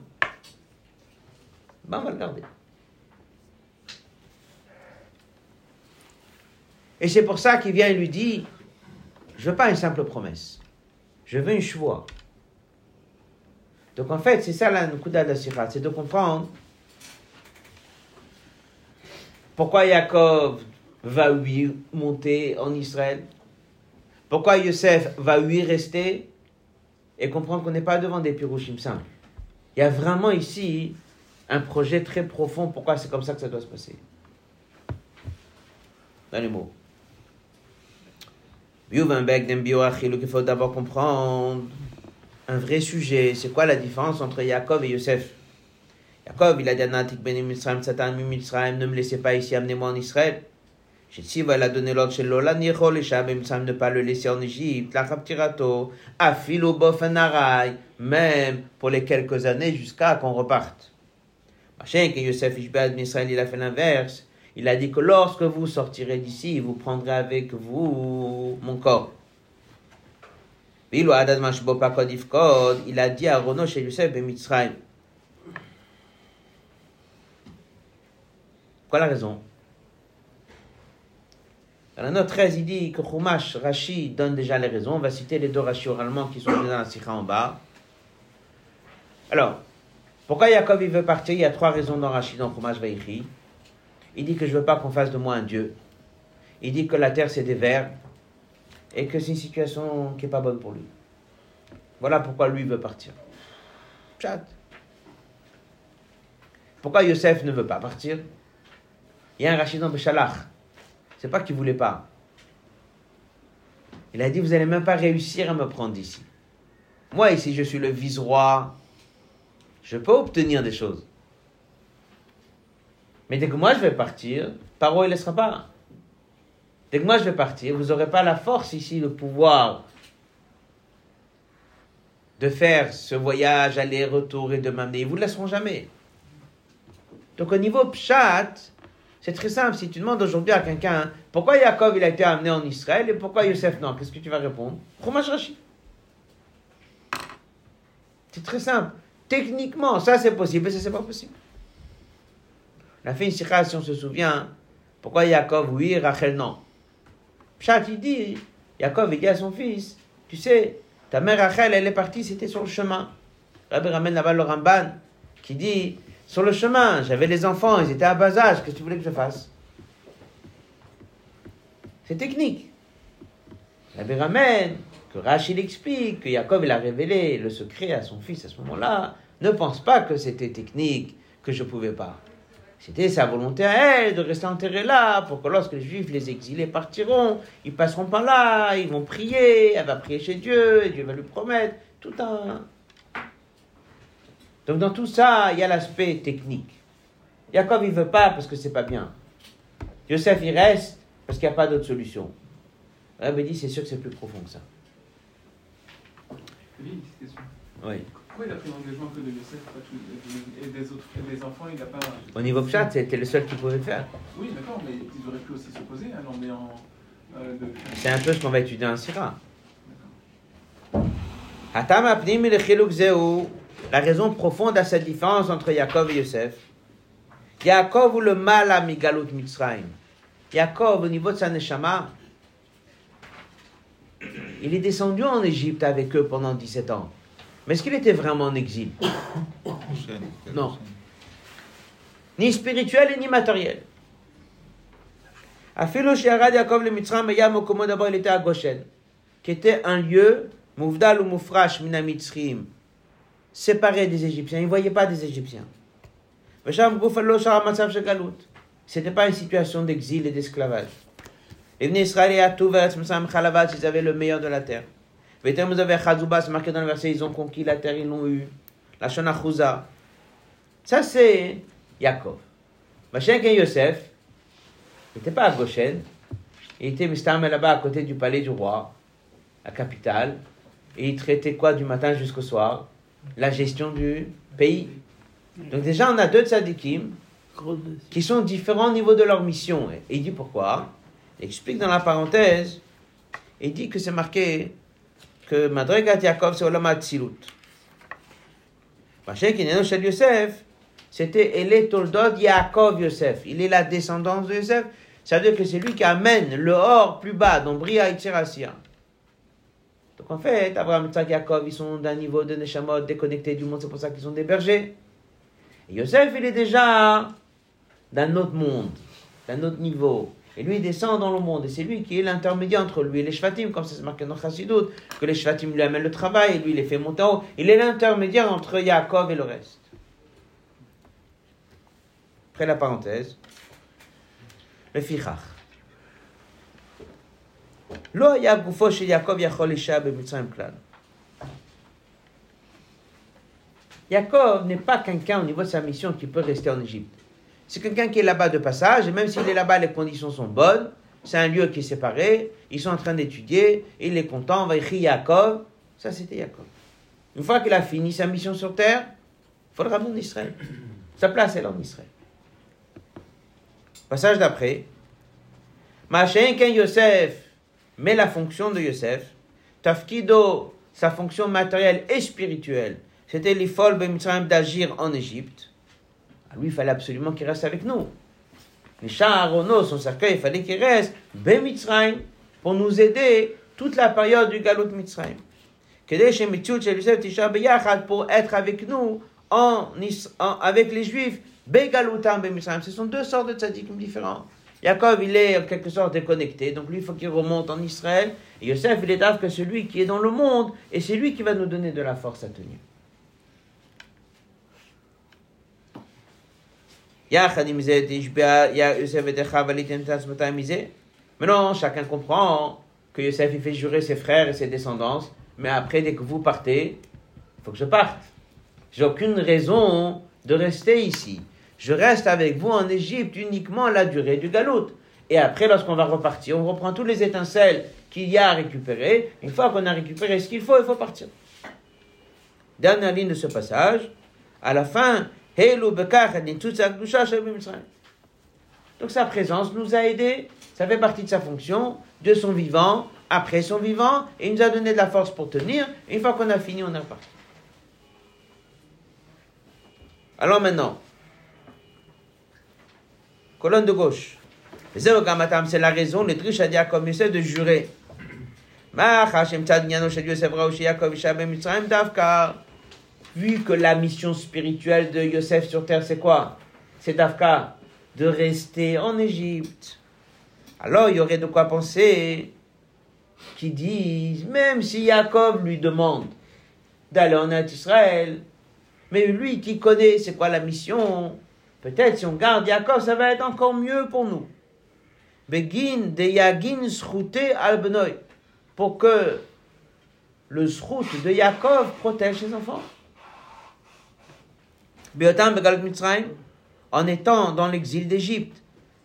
ben on va le garder. Et c'est pour ça qu'il vient et lui dit, je veux pas une simple promesse, je veux une choix. Donc en fait, c'est ça la Nukuda de la c'est de comprendre pourquoi Yaakov va lui monter en Israël, pourquoi Yosef va lui rester, et comprendre qu'on n'est pas devant des pirouchim simples. Il y a vraiment ici un projet très profond, pourquoi c'est comme ça que ça doit se passer? Dans les mots. Il faut d'abord comprendre un vrai sujet. C'est quoi la différence entre Yaakov et Yosef? Yaakov, il a dit à Natik ben Mitzrayim, Satan ne me laissez pas ici, amenez-moi en Israël. Shetsiva, il a donné l'ordre chez Lola, Nichol, et Shab, Mitzrayim, ne pas le laisser en Égypte, la Raptirato, Afilo, Bof, Anarai, même pour les quelques années jusqu'à qu'on reparte. Machin, que Yosef Ishbad, Israël, il a fait l'inverse. Il a dit que lorsque vous sortirez d'ici, vous prendrez avec vous mon corps. Il a dit à Rono chez Yosef ben Mitzrayim. Quoi la raison? Dans la note 13, il dit que Chumash, Rashi donne déjà les raisons. On va citer les deux Rashi oralement qui sont dans la sikha en bas. Alors, pourquoi Yaakov il veut partir? Il y a trois raisons dans Rashi, dans Chumash Vaïchi. Il dit que je veux pas qu'on fasse de moi un Dieu. Il dit que la terre c'est des vers et que c'est une situation qui n'est pas bonne pour lui. Voilà pourquoi lui veut partir. Chat. Pourquoi Yosef ne veut pas partir? Il y a un Rachid dans Béchalach. C'est pas qu'il voulait pas. Il a dit Vous n'allez même pas réussir à me prendre d'ici. Moi, ici, je suis le vice-roi. Je peux obtenir des choses. Mais dès que moi je vais partir, Paro il ne laissera pas. Dès que moi je vais partir, vous n'aurez pas la force ici, le pouvoir de faire ce voyage aller-retour et de m'amener. Ils vous laisseront jamais. Donc au niveau pshat, c'est très simple. Si tu demandes aujourd'hui à quelqu'un pourquoi Yaakov il a été amené en Israël et pourquoi Yosef non, qu'est-ce que tu vas répondre? C'est très simple. Techniquement, ça c'est possible, et ça c'est pas possible. On a fait une sikha, si on se souvient, pourquoi Yaakov oui, Rachel non? Pshat il dit, Yaakov il dit à son fils, tu sais, ta mère Rachel, elle est partie, c'était sur le chemin. Rabbi ramène là-bas le Ramban qui dit Sur le chemin, j'avais les enfants, ils étaient à bas âge, qu'est-ce que tu voulais que je fasse? C'est technique. Rabbi ramène que Rachel explique que Jacob il a révélé le secret à son fils à ce moment-là. Ne pense pas que c'était technique, que je ne pouvais pas. C'était sa volonté à elle de rester enterrée là pour que lorsque les juifs, les exilés partiront, ils passeront par là, ils vont prier, elle va prier chez Dieu, et Dieu va lui promettre tout un. Donc dans tout ça, il y a l'aspect technique. Jacob, il veut pas parce que c'est pas bien. Joseph, il reste parce qu'il n'y a pas d'autre solution. Rabbi dit, c'est sûr que c'est plus profond que ça. Oui, question. Oui. Pourquoi il a pris l'engagement que de Yosef et des autres et des enfants, il n'a pas. Au niveau chat, c'était le seul qui pouvait le faire. Oui, d'accord, mais ils auraient pu aussi s'opposer, mais en. euh, de- C'est un peu ce qu'on va étudier en Syrah. La raison profonde à cette différence entre Yaakov et Yosef. Yaakov ou le mal à Migalut Mitzrayim. Yaakov, au niveau de sa neshama, il est descendu en Égypte avec eux pendant 17 ans. Mais est-ce qu'il était vraiment en exil Non. Ni spirituel ni matériel. Afilo Yaakov le Mitzrayim Yam il était à Goshen, qui était un lieu, Mouvdal ou Moufrash séparé des Égyptiens. Il ne voyait pas des Égyptiens. Shagalut. C'était pas une situation d'exil et d'esclavage. Israël ils avaient le meilleur de la terre. C'est marqué dans le verset, ils ont conquis la terre, ils l'ont eu. La Shona Chouza. Ça, c'est Yaakov. Machin qu'un Yosef, il n'était pas à Goshen, il était là-bas à côté du palais du roi, la capitale, et il traitait quoi du matin jusqu'au soir? La gestion du pays. Donc déjà, on a deux tzadikim qui sont différents au niveau de leur mission. Et il dit pourquoi? Il explique dans la parenthèse, il dit que c'est marqué que Madregat Yaakov c'est Olam qui est chez Yosef, c'était Ele Toldod Yaakov Yosef. Il est la descendance de Yosef. Ça veut dire que c'est lui qui amène le or plus bas, dans Bria et Tirasia. Donc en fait, Abraham, Isaac, Yaakov, ils sont d'un niveau de Neshamot déconnectés du monde, c'est pour ça qu'ils sont des bergers. Et Yosef, il est déjà d'un autre monde, d'un autre niveau. Et lui, il descend dans le monde. Et c'est lui qui est l'intermédiaire entre lui et les Shvatim, comme ça c'est marqué dans Chassidut, que les Shvatim lui amènent le travail, et lui, il les fait monter en haut. Il est l'intermédiaire entre Yaakov et le reste. Après la parenthèse, le Fichach. לא היה גופו של יעקב יכול להישאר במצרים כלל. Yaakov n'est pas quelqu'un au niveau de sa mission qui peut rester en Égypte. C'est quelqu'un qui est là-bas de passage, et même s'il est là-bas, les conditions sont bonnes. C'est un lieu qui est séparé, ils sont en train d'étudier, il est content, on va écrire Yaakov. Ça, c'était Yaakov. Une fois qu'il a fini sa mission sur terre, il faut le ramener en Israël. Sa place, elle est en Israël. Passage d'après. Machin Ken Yosef, mais la fonction de Yosef, Tafkido, sa fonction matérielle et spirituelle, c'était l'ifol b'mitzrayim d'agir en Égypte. Lui, il fallait absolument qu'il reste avec nous. Les chars son cercueil, il fallait qu'il reste b'mitzrayim pour nous aider toute la période du Galut Mitzrayim. Pour être avec nous en, avec les Juifs, begalutam b'mitzrayim. Ce sont deux sortes de tzadikim différents. Yaakov, il est en quelque sorte déconnecté, donc lui, il faut qu'il remonte en Israël. Et Yosef, il est que celui qui est dans le monde, et c'est lui qui va nous donner de la force à tenir. Mais non, chacun comprend que Yosef il fait jurer ses frères et ses descendants, mais après, dès que vous partez, il faut que je parte. J'ai aucune raison de rester ici. Je reste avec vous en Égypte uniquement la durée du galoute. Et après, lorsqu'on va repartir, on reprend toutes les étincelles qu'il y a à récupérer. Une fois qu'on a récupéré ce qu'il faut, il faut partir. Dernière ligne de ce passage. À la fin, donc sa présence nous a aidés, ça fait partie de sa fonction, de son vivant, après son vivant, et il nous a donné de la force pour tenir. Une fois qu'on a fini, on est reparti. Alors maintenant, colonne de gauche. C'est la raison, le triche a dit à de jurer. Vu que la mission spirituelle de Yosef sur terre, c'est quoi? C'est d'Afka, de rester en Égypte. Alors il y aurait de quoi penser qui disent, même si Jacob lui demande d'aller en Israël, mais lui qui connaît c'est quoi la mission, peut-être si on garde Jacob, ça va être encore mieux pour nous. Begin de Yagin Sroute al pour que le Srout de Jacob protège ses enfants. En étant dans l'exil d'Égypte.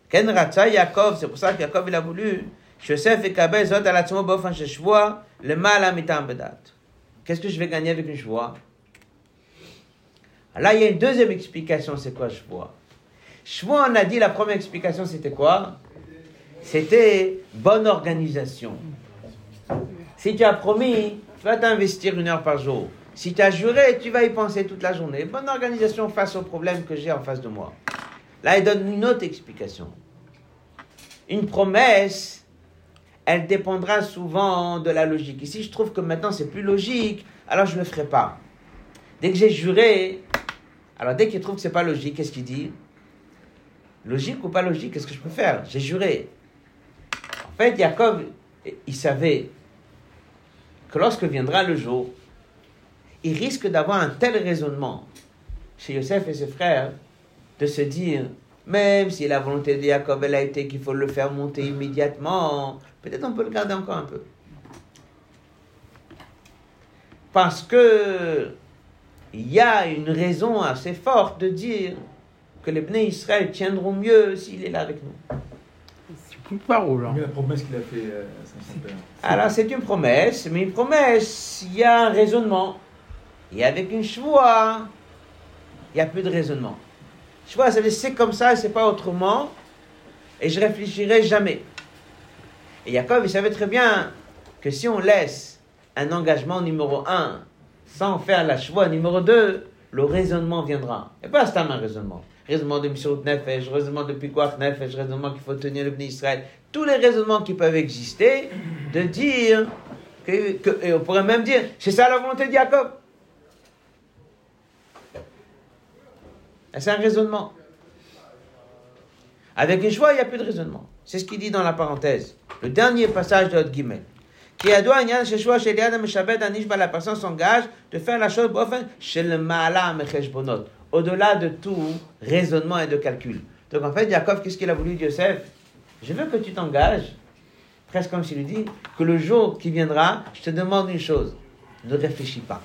Ken Yaakov, c'est pour ça que Yaakov il a voulu, Yosef et Kabel Zot al Atzmo Bofan Sheshvoa, le mal à mitam bedat. Qu'est-ce que je vais gagner avec une chevoie Là, il y a une deuxième explication, c'est quoi chevoie Chevoie, on a dit, la première explication, c'était quoi? C'était bonne organisation. Si tu as promis, tu vas t'investir une heure par jour. Si tu as juré, tu vas y penser toute la journée. Bonne organisation face aux problèmes que j'ai en face de moi. Là, il donne une autre explication. Une promesse, elle dépendra souvent de la logique. Si je trouve que maintenant c'est plus logique, alors je ne le ferai pas. Dès que j'ai juré, alors dès qu'il trouve que c'est pas logique, qu'est-ce qu'il dit? Logique ou pas logique, qu'est-ce que je peux faire? J'ai juré. En fait, Jacob, il savait que lorsque viendra le jour, il risque d'avoir un tel raisonnement chez Yosef et ses frères de se dire, même si la volonté de Jacob elle a été qu'il faut le faire monter immédiatement, peut-être on peut le garder encore un peu. Parce que il y a une raison assez forte de dire que les Bnei Israël tiendront mieux s'il est là avec nous. C'est une parole. hein. la promesse qu'il a fait euh, à son père. Alors c'est une promesse, mais une promesse, il y a un raisonnement. Et avec une choix, il n'y a plus de raisonnement. Choix, ça c'est comme ça, c'est pas autrement, et je réfléchirai jamais. Et Jacob, il savait très bien que si on laisse un engagement numéro un sans faire la choix numéro 2, le raisonnement viendra. Et pas c'est un raisonnement. Raisonnement de Mishurut Nefesh, raisonnement de Pikuach Nefesh, raisonnement qu'il faut tenir le Bnei Israël. Tous les raisonnements qui peuvent exister, de dire, que- et on pourrait même dire, c'est ça la volonté de Jacob. C'est un raisonnement. Avec choix, il n'y a plus de raisonnement. C'est ce qu'il dit dans la parenthèse. Le dernier passage de Hot Gimel. Qui la personne s'engage de faire la chose. Au-delà de tout raisonnement et de calcul. Donc en fait, Jacob, qu'est-ce qu'il a voulu Yosef Je veux que tu t'engages, presque comme s'il lui dit, que le jour qui viendra, je te demande une chose. Ne réfléchis pas.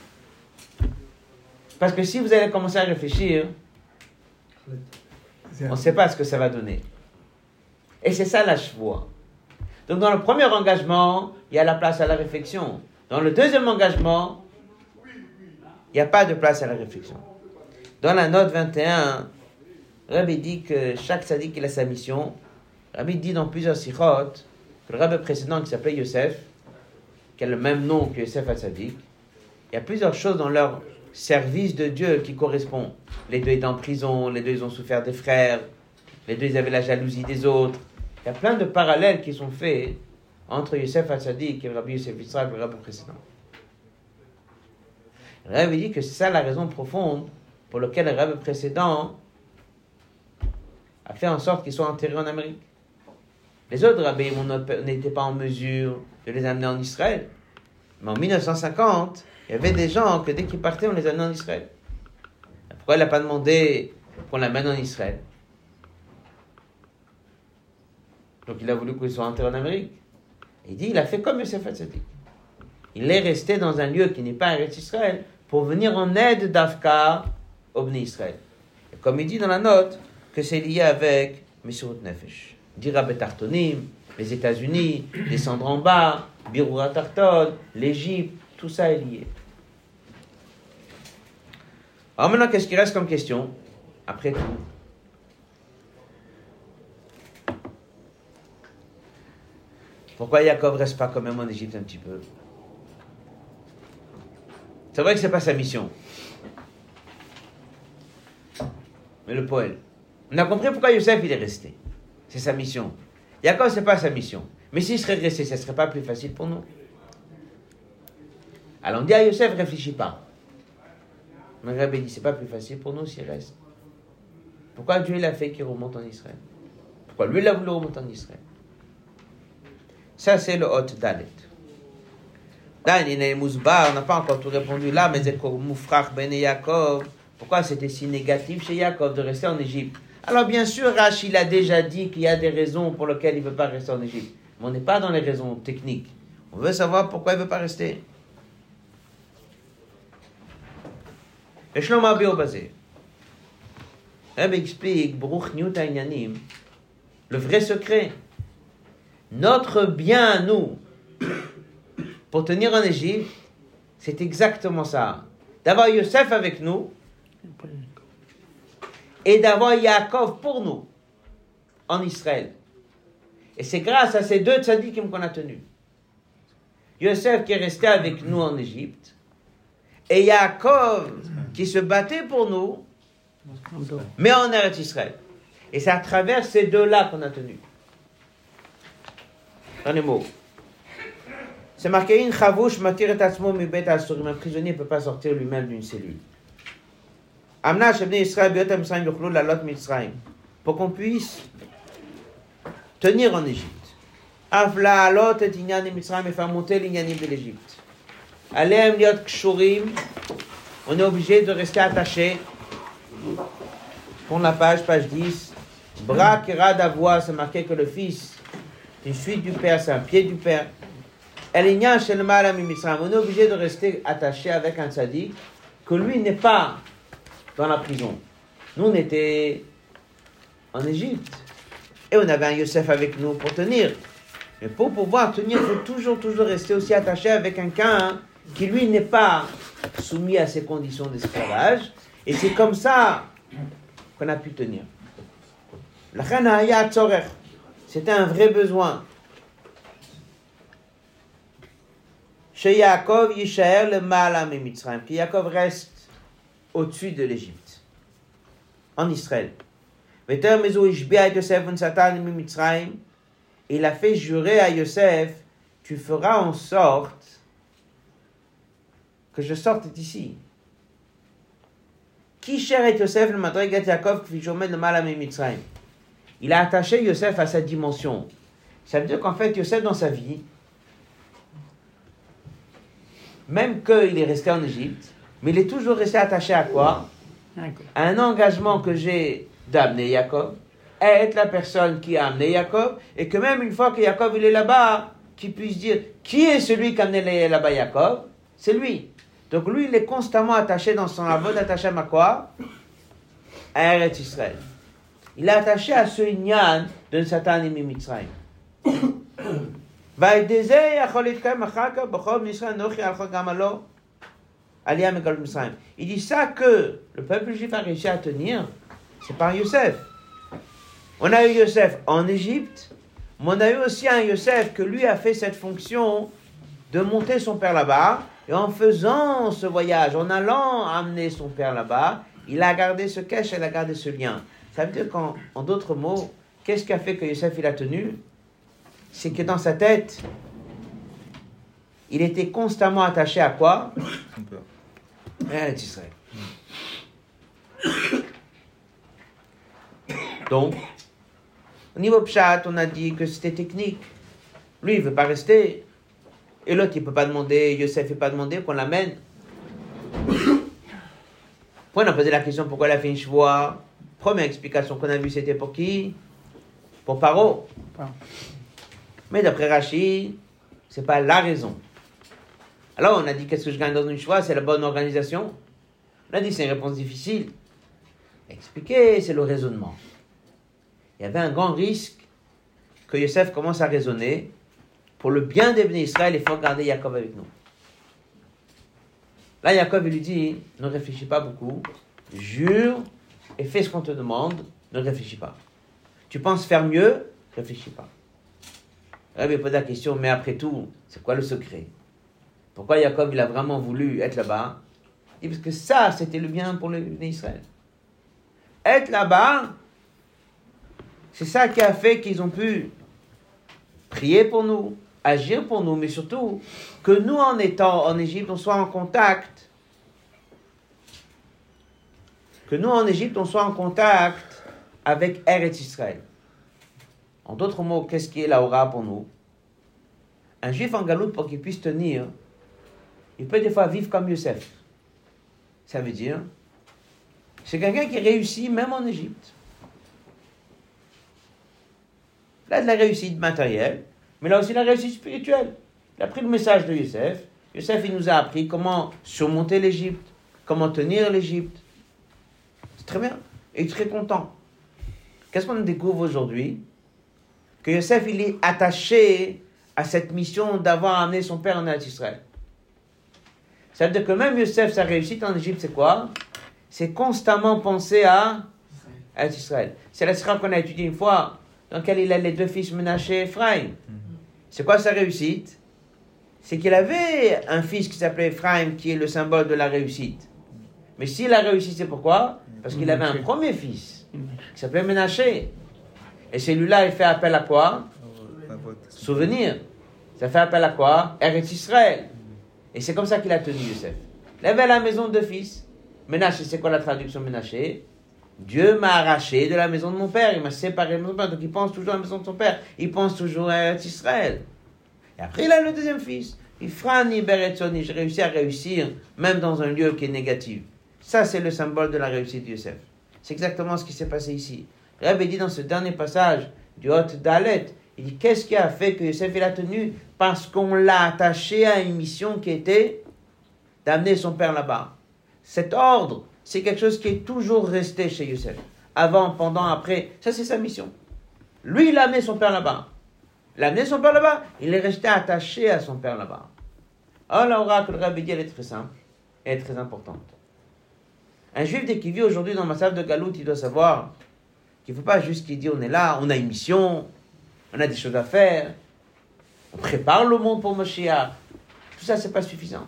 Parce que si vous allez commencer à réfléchir, on ne sait pas ce que ça va donner. Et c'est ça la chevoie. Donc dans le premier engagement, il y a la place à la réflexion. Dans le deuxième engagement, il n'y a pas de place à la réflexion. Dans la note 21, Rabbi dit que chaque sadique il a sa mission. Rabbi dit dans plusieurs sikhot que le rabbi précédent qui s'appelait Yosef, qui a le même nom que Yosef al-Sadiq, il y a plusieurs choses dans leur service de Dieu qui correspondent. Les deux étaient en prison, les deux ont souffert des frères, les deux avaient la jalousie des autres. Il y a plein de parallèles qui sont faits entre Yosef al-Sadiq et Rabbi Yosef Israël, le rabbi précédent. Le rabbi dit que c'est ça la raison profonde pour laquelle le rabbi précédent a fait en sorte qu'ils soient enterrés en Amérique. Les autres rabbins n'étaient pas en mesure de les amener en Israël. Mais en 1950, il y avait des gens que dès qu'ils partaient, on les amenait en Israël. Pourquoi il n'a pas demandé qu'on l'amène en Israël? Donc il a voulu qu'ils soient enterrés en Amérique. Il dit, il a fait comme Yosef Hatzadik. Il est resté dans un lieu qui n'est pas Eretz Israël pour venir en aide d'Afka au Bnei Israël. Et comme il dit dans la note, que c'est lié avec Mesirut Nefesh. Dira Betartonim, les États-Unis, descendre en bas, Birura Tarton, l'Égypte, tout ça est lié. Alors maintenant, qu'est-ce qui reste comme question? Après tout. Pourquoi Jacob reste pas quand même en Égypte un petit peu? C'est vrai que c'est pas sa mission. Mais le poète. On a compris pourquoi Youssef il est resté. C'est sa mission. Jacob, c'est pas sa mission. Mais s'il serait resté, ce serait pas plus facile pour nous. Alors on dit à Youssef, réfléchis pas. Mais Rabbi dit, c'est pas plus facile pour nous s'il reste. Pourquoi Dieu l'a fait qu'il remonte en Israël? Pourquoi lui l'a voulu remonter en Israël? Ça, c'est le hot Dalet. Là, il on n'a pas encore tout répondu là, mais c'est comme Moufrach Ben Yaakov. Pourquoi c'était si négatif chez Yaakov de rester en Égypte? Alors, bien sûr, Rachid a déjà dit qu'il y a des raisons pour lesquelles il ne veut pas rester en Égypte. Mais on n'est pas dans les raisons techniques. On veut savoir pourquoi il ne veut pas rester. Rabbi explique, Baruch le vrai secret. Notre bien, nous, pour tenir en Égypte, c'est exactement ça. D'avoir Yosef avec nous et d'avoir Yaakov pour nous en Israël. Et c'est grâce à ces deux tzadikim qu'on a tenu. Yosef qui est resté avec nous en Égypte et Yaakov qui se battait pour nous, mais en Eretz Israël. Et c'est à travers ces deux-là qu'on a tenu. Les mots. C'est marqué une chavouche matir et Un prisonnier ne peut pas sortir lui-même d'une cellule. Amna Israël Pour qu'on puisse tenir en Égypte. Afla alot et inyan et faire monter l'inyanim de l'Égypte. Alem liot kshurim. On est obligé de rester attaché. Pour la page, page 10. Bra voix, c'est marqué que le fils, une suite du père, c'est un pied du père. On est obligé de rester attaché avec un sadique que lui n'est pas dans la prison. Nous, on était en Égypte. Et on avait un Yosef avec nous pour tenir. Mais pour pouvoir tenir, il faut toujours, toujours rester aussi attaché avec quelqu'un qui, lui, n'est pas soumis à ces conditions d'esclavage. Et c'est comme ça qu'on a pu tenir. C'était un vrai besoin. Chez Yaakov, Yishaer le Malam et Mitzrayim. Puis Yaakov reste au-dessus de l'Égypte, en Israël. Il a fait jurer à Yosef, tu feras en sorte que je sorte d'ici. Qui cher Yosef le madrigat Yaakov le malam Il a attaché Yosef à cette dimension. Ça veut dire qu'en fait, Yosef dans sa vie, même qu'il est resté en Égypte, mais il est toujours resté attaché à quoi? À un engagement que j'ai d'amener Jacob, être la personne qui a amené Jacob, et que même une fois que Jacob il est là-bas, qu'il puisse dire qui est celui qui a amené là-bas Jacob C'est lui. Donc lui, il est constamment attaché dans son avod, attaché à quoi À Eretz Israël. Il est attaché à ce inyan d'un Satan et Mitzrayim. Il dit ça que le peuple juif a réussi à tenir, c'est par Yosef. On a eu Yosef en Égypte, mais on a eu aussi un Yosef que lui a fait cette fonction de monter son père là-bas et en faisant ce voyage, en allant amener son père là-bas, il a gardé ce cache, il a gardé ce lien. Ça veut dire qu'en en d'autres mots, qu'est-ce qui a fait que Yosef il a tenu? C'est que dans sa tête, il était constamment attaché à quoi? À Israël. Donc, au niveau Pshat, on a dit que c'était technique. Lui, il ne veut pas rester. Et l'autre, il ne peut pas demander, Yosef ne peut pas demander qu'on l'amène. Après, on a posé la question pourquoi il a fait une chevoie. Première explication qu'on a vue, c'était pour qui? Pour Paro. Paro. Mais d'après Rachid, c'est pas la raison. Alors, on a dit qu'est-ce que je gagne dans une choix? C'est la bonne organisation. On a dit c'est une réponse difficile. Expliquer, c'est le raisonnement. Il y avait un grand risque que Yosef commence à raisonner. Pour le bien des Israël, il faut garder Jacob avec nous. Là, Jacob il lui dit ne réfléchis pas beaucoup, jure et fais ce qu'on te demande, ne réfléchis pas. Tu penses faire mieux, réfléchis pas. Rabbi pose la question, mais après tout, c'est quoi le secret? Pourquoi Jacob il a vraiment voulu être là-bas? Il parce que ça, c'était le bien pour les Israël. Être là-bas, c'est ça qui a fait qu'ils ont pu prier pour nous, agir pour nous, mais surtout que nous, en étant en Égypte, on soit en contact. Que nous, en Égypte, on soit en contact avec Eretz Israël. En d'autres mots, qu'est-ce qui est la aura pour nous? Un juif en galoute, pour qu'il puisse tenir, il peut des fois vivre comme Youssef. Ça veut dire, c'est quelqu'un qui réussit même en Égypte. Là, de la réussite matérielle, mais là aussi la réussite spirituelle. Il a pris le message de Youssef. Youssef, il nous a appris comment surmonter l'Égypte, comment tenir l'Égypte. C'est très bien. Et il est très content. Qu'est-ce qu'on découvre aujourd'hui? Que Youssef, il est attaché à cette mission d'avoir amené son père en Israël. Ça veut dire que même Youssef, sa réussite en Égypte, c'est quoi? C'est constamment penser à, à Israël. C'est la sira qu'on a étudiée une fois, dans laquelle il a les deux fils Menaché et Ephraim. C'est quoi sa réussite? C'est qu'il avait un fils qui s'appelait Ephraim, qui est le symbole de la réussite. Mais s'il a réussi, c'est pourquoi? Parce qu'il avait un premier fils, qui s'appelait Menaché. Et celui-là, il fait appel à quoi? Souvenir. Ça fait appel à quoi? Eretz Israël. Et c'est comme ça qu'il a tenu Youssef. Il avait la maison deux fils. Ménaché, c'est quoi la traduction Ménaché? Dieu m'a arraché de la maison de mon père, il m'a séparé de mon père, donc il pense toujours à la maison de son père, il pense toujours à Israël. Et après, il a le deuxième fils. Ifrani Beretzoni, j'ai réussi à réussir, même dans un lieu qui est négatif. Ça, c'est le symbole de la réussite de Youssef. C'est exactement ce qui s'est passé ici. Rabbi dit dans ce dernier passage du Hot Dalet, il dit qu'est-ce qui a fait que Youssef il a tenu? Parce qu'on l'a attaché à une mission qui était d'amener son père là-bas. Cet ordre, c'est quelque chose qui est toujours resté chez Youssef. Avant, pendant, après. Ça, c'est sa mission. Lui, il a amené son père là-bas. Il a amené son père là-bas. Il est resté attaché à son père là-bas. Alors, la aura que le Rabbi dit, elle est très simple. Elle est très importante. Un juif, dès qu'il vit aujourd'hui dans ma salle de Galoute, il doit savoir qu'il ne faut pas juste qu'il dit on est là, on a une mission, on a des choses à faire, on prépare le monde pour Moshiach. Tout ça, c'est pas suffisant.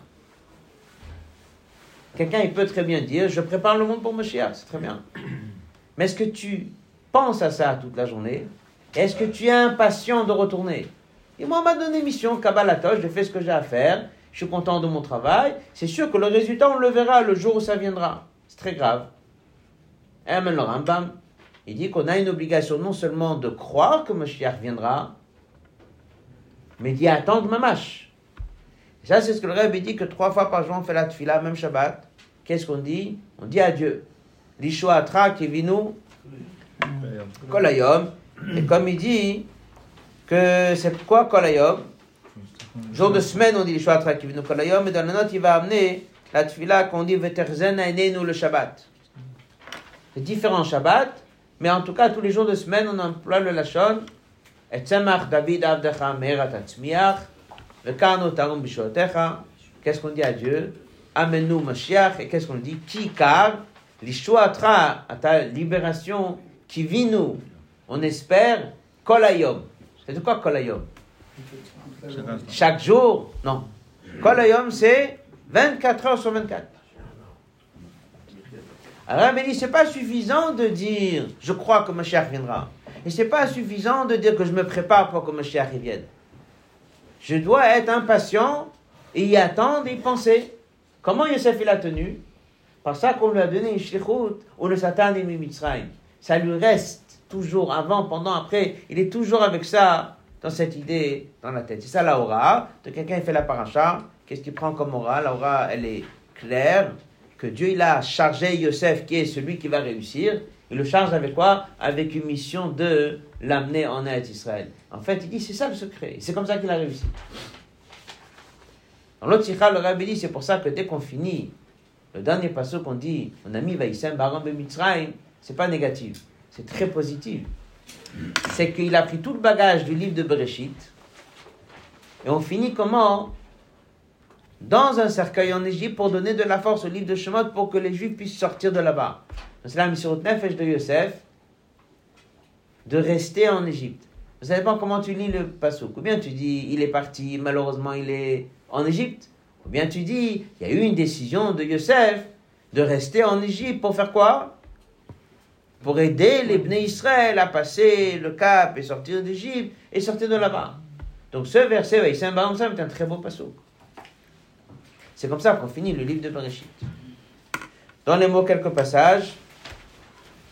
Quelqu'un, il peut très bien dire, je prépare le monde pour Moshiach, c'est très bien. Mais est-ce que tu penses à ça toute la journée? Est-ce que tu es impatient de retourner? Et moi, on m'a donné mission, Kabbalatosh, je fais ce que j'ai à faire, je suis content de mon travail, c'est sûr que le résultat, on le verra le jour où ça viendra. C'est très grave. Et même le Rambam, il dit qu'on a une obligation non seulement de croire que Moshiach viendra, mais d'y attendre mamash. Ça, c'est ce que le Rebbe dit que trois fois par jour on fait la tfila, même Shabbat. Qu'est-ce qu'on dit? On dit à Dieu. L'Ishua Kivinu Kolayom. Et comme il dit que c'est quoi Kolayom? Jour de semaine, on dit l'Ishua Kivinu Kolayom, et dans la note, il va amener la tefila qu'on dit Veterzen nous le Shabbat. C'est différent Shabbat, mais en tout cas, tous les jours de semaine, on emploie le Lachon. Et tzemach David avdecha merat atzmiach, Qu'est-ce qu'on dit à Dieu Amenu Mashiach. Et qu'est-ce qu'on dit Ki kar, l'ishuatra, à ta libération, qui vit nous. On espère, kolayom. C'est de quoi kolayom Chaque jour Non. Kolayom, c'est 24 heures sur 24. Alors, dit, c'est pas suffisant de dire, je crois que Mashiach viendra. Et c'est pas suffisant de dire que je me prépare pour que Mashiach vienne. Je dois être impatient et y attendre et penser. Comment Yosef il a tenu? Par ça qu'on lui a donné une shlichut ou le satan et Mitzrayim. Ça lui reste toujours, avant, pendant, après. Il est toujours avec ça, dans cette idée, dans la tête. C'est ça la aura. De quelqu'un fait la paracha. Qu'est-ce qu'il prend comme aura? La aura, elle est claire. Que Dieu, il a chargé Yosef, qui est celui qui va réussir. Il le charge avec quoi? Avec une mission de l'amener en aide Israël. En fait, il dit, c'est ça le secret. C'est comme ça qu'il a réussi. Dans l'autre sikha, le rabbi dit, c'est pour ça que dès qu'on finit, le dernier passage qu'on dit, on a mis Vaïsem Baram Mitzrayim, c'est pas négatif, c'est très positif. C'est qu'il a pris tout le bagage du livre de Bereshit, et on finit comment? Dans un cercueil en Égypte pour donner de la force au livre de Shemot pour que les Juifs puissent sortir de là-bas. C'est la mission Nefesh de Yosef de rester en Égypte. Savez pas comment tu lis le passouk. Ou bien tu dis, il est parti, malheureusement il est en Égypte. Ou bien tu dis, il y a eu une décision de Yosef de rester en Égypte pour faire quoi? Pour aider les Bnei Israël à passer le cap et sortir d'Égypte et sortir de là-bas. Donc ce verset, c'est un un très beau passouk. C'est comme ça qu'on finit le livre de Bereshit. Dans les mots, quelques passages.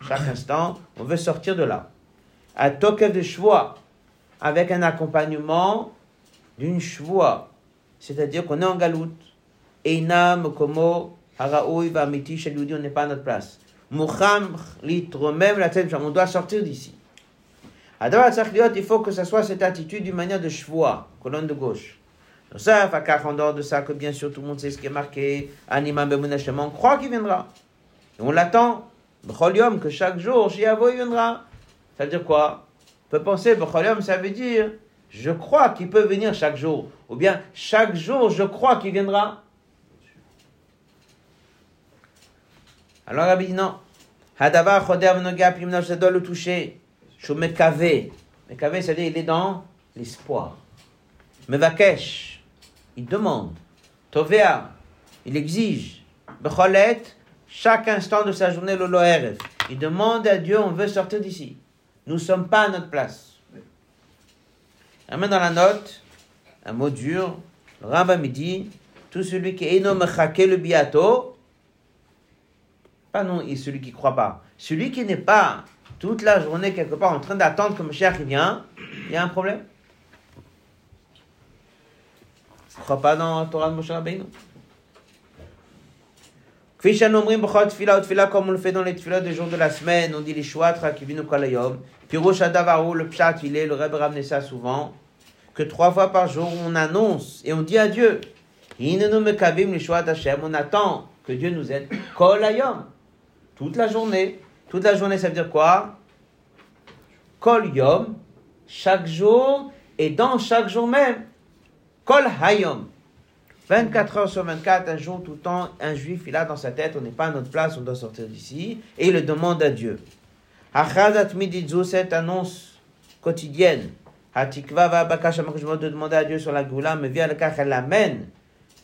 chaque instant, on veut sortir de là. À tokev de choix, avec un accompagnement d'une choix, c'est-à-dire qu'on est en galoute. Einam, komo, haraoui, vamiti, chez on n'est pas à notre place. Moucham, même la tête, on doit sortir d'ici. il faut que ce soit cette attitude d'une manière de choix, colonne de gauche. Ça, en dehors de ça, que bien sûr tout le monde sait ce qui est marqué, Anima on croit qu'il viendra. On l'attend. Becholium, que chaque jour, Shiavo viendra. Ça veut dire quoi? On peut penser, Becholium, ça veut dire, je crois qu'il peut venir chaque jour. Ou bien, chaque jour, je crois qu'il viendra. Alors, Rabbi dit non. Hadava, Choder, Mnoga, Primna, je dois le toucher. Je me cavé. Me cavé, c'est-à-dire, il est dans l'espoir. Mevakesh, il demande. Tovea, il exige. Becholet, chaque instant de sa journée, le. Il demande à Dieu, on veut sortir d'ici. Nous ne sommes pas à notre place. Dans la note, un mot dur, le rabbin me dit, tout celui qui est le biato, pas non, et celui qui ne croit pas, celui qui n'est pas toute la journée quelque part en train d'attendre que cher vient, il y a un problème? ne crois pas dans la Torah de Moshe Rabbeinu. Comme on le fait dans les tfilas des jours de la semaine, on dit les chouatra qui viennent au kalayom. Puis Rosh le pshat, il est, le Rebbe ramenait ça souvent, que trois fois par jour on annonce et on dit à Dieu, on attend que Dieu nous aide. Kolayom, toute la journée. Toute la journée, ça veut dire quoi? Kol yom, chaque jour et dans chaque jour même. Kol hayom. 24 heures sur 24, un jour tout le temps, un juif, il a dans sa tête, on n'est pas à notre place, on doit sortir d'ici, et il le demande à Dieu. Achazat cette annonce quotidienne, va de demander à Dieu sur la goula, mais via le cas, elle l'amène.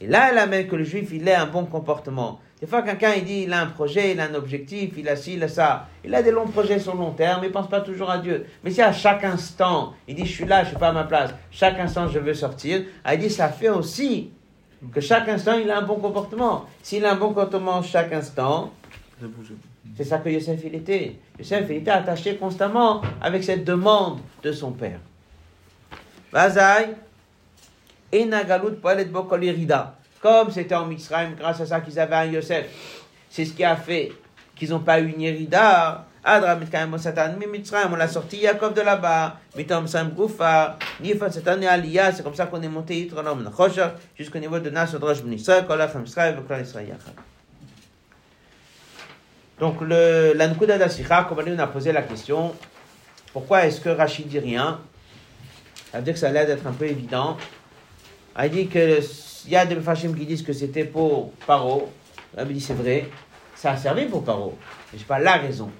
Et là, elle amène que le juif, il ait un bon comportement. Des fois, quelqu'un, il dit, il a un projet, il a un objectif, il a ci, il a ça. Il a des longs projets sur long terme, il ne pense pas toujours à Dieu. Mais si à chaque instant, il dit, je suis là, je ne suis pas à ma place, chaque instant, je veux sortir, il dit, ça fait aussi que chaque instant, il a un bon comportement. S'il a un bon comportement chaque instant, c'est ça que Yosef il était. Yosef il était attaché constamment avec cette demande de son père. Vazaï, Enagalut Poelet Bokol Irida. Comme c'était en Mitzrayim, grâce à ça qu'ils avaient un Yosef, c'est ce qui a fait qu'ils n'ont pas eu une Irida. Adra Mitkayim Satan, mi Mitzrayim, on l'a sorti Yaakov de là-bas. Mitom Sam Goufa, Nifat Satan et Aliyah, c'est comme ça qu'on est monté Yitronom Nachosher, jusqu'au niveau de Nas Odrosh Ben Israël, Kolach Israël, Vekol Israël Yachad. Donc, le, la Nkuda d'Asicha, comme on a posé la question, pourquoi est-ce que Rachid dit rien? Ça veut dire que ça a l'air d'être un peu évident. Il dit que il y a des Mefashim qui disent que c'était pour Paro. Il dit c'est vrai, ça a servi pour Paro, mais c'est pas la raison.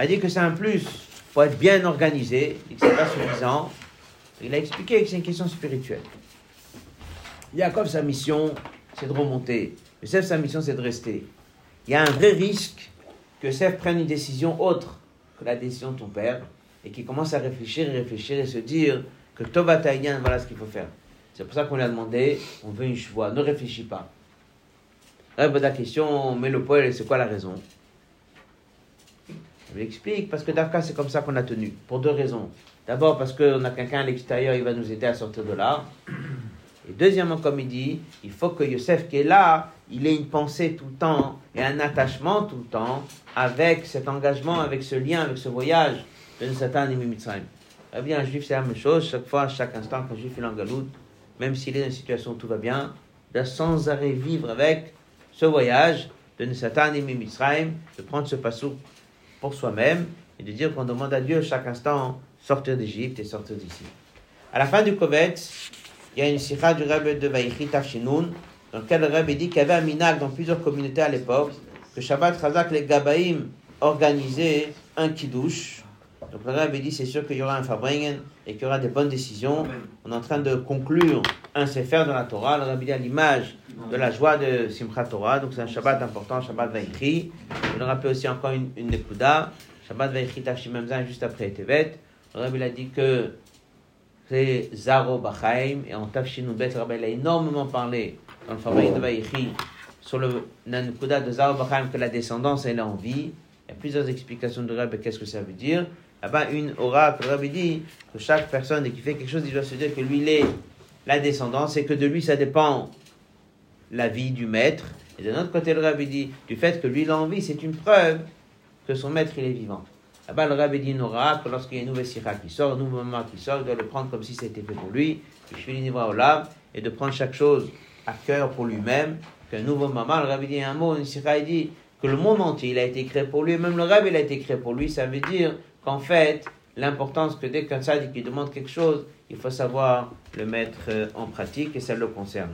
Il dit que c'est un plus pour être bien organisé et que c'est pas suffisant. Il a expliqué que c'est une question spirituelle. Jacob, sa mission, c'est de remonter. Yosef, sa mission, c'est de rester. Il y a un vrai risque que Yosef prenne une décision autre que la décision de ton père et qu'il commence à réfléchir et réfléchir et se dire que Tova Taïyan, voilà ce qu'il faut faire. C'est pour ça qu'on lui a demandé, on veut une chevoie, ne réfléchis pas. Là, la question, mais le poil, c'est quoi la raison? Je lui explique, parce que Dafka, c'est comme ça qu'on a tenu, pour deux raisons. D'abord, parce qu'on a quelqu'un à l'extérieur, il va nous aider à sortir de là. Et deuxièmement, comme il dit, il faut que Yosef qui est là, il ait une pensée tout le temps et un attachement tout le temps avec cet engagement, avec ce lien, avec ce voyage de Satan et Mitzrayim. Eh bien, un juif, c'est la même chose. Chaque fois, chaque instant, qu'un juif est en galoute, même s'il est dans une situation où tout va bien, de sans arrêt vivre avec ce voyage de Satan et Mitzrayim, de prendre ce passou pour soi-même et de dire qu'on demande à Dieu chaque instant sortir d'Égypte et sortir d'ici. À la fin du Kovetz, il y a une sikha du Rebbe de Vaïchi Tafshinoun, dans lequel le Rebbe dit qu'il y avait un minag dans plusieurs communautés à l'époque, que Shabbat Chazak, les Gabaïm organisaient un kiddush. Donc le Rebbe dit c'est sûr qu'il y aura un Fabringen et qu'il y aura des bonnes décisions. On est en train de conclure un Sefer dans la Torah. Le Rebbe dit à l'image de la joie de Simchat Torah. Donc c'est un Shabbat important, Shabbat Vaïchi. Je le rappelle aussi encore une, une Nekuda. Shabbat Vaïchi Tafshimamzan juste après Tevet. Le Rebbe a dit que c'est Zaro Bachaim, et en Tafshinu Bet, Rabbi a énormément parlé dans le Fabaï de Vaïchi sur le Nanukuda de Zaro Bachaim que la descendance elle est en vie. Il y a plusieurs explications de Rabbi, qu'est-ce que ça veut dire. Là-bas, une aura que Rabbi dit que chaque personne qui fait quelque chose, il doit se dire que lui, il est la descendance et que de lui, ça dépend la vie du maître. Et de notre côté, le Rabbi dit du fait que lui, il a envie, c'est une preuve que son maître, il est vivant. Là-bas, le Rabbi dit Nora que lorsqu'il y a une nouvelle sira qui sort, un nouveau moment qui sort, il doit le prendre comme si c'était fait pour lui, et de prendre chaque chose à cœur pour lui-même, qu'un nouveau moment, le Rabbi dit un mot, une sira, il dit que le monde entier, il a été créé pour lui, même le Rabbi, il a été créé pour lui, ça veut dire qu'en fait, l'importance que dès qu'un sadique qui demande quelque chose, il faut savoir le mettre en pratique et ça le concerne.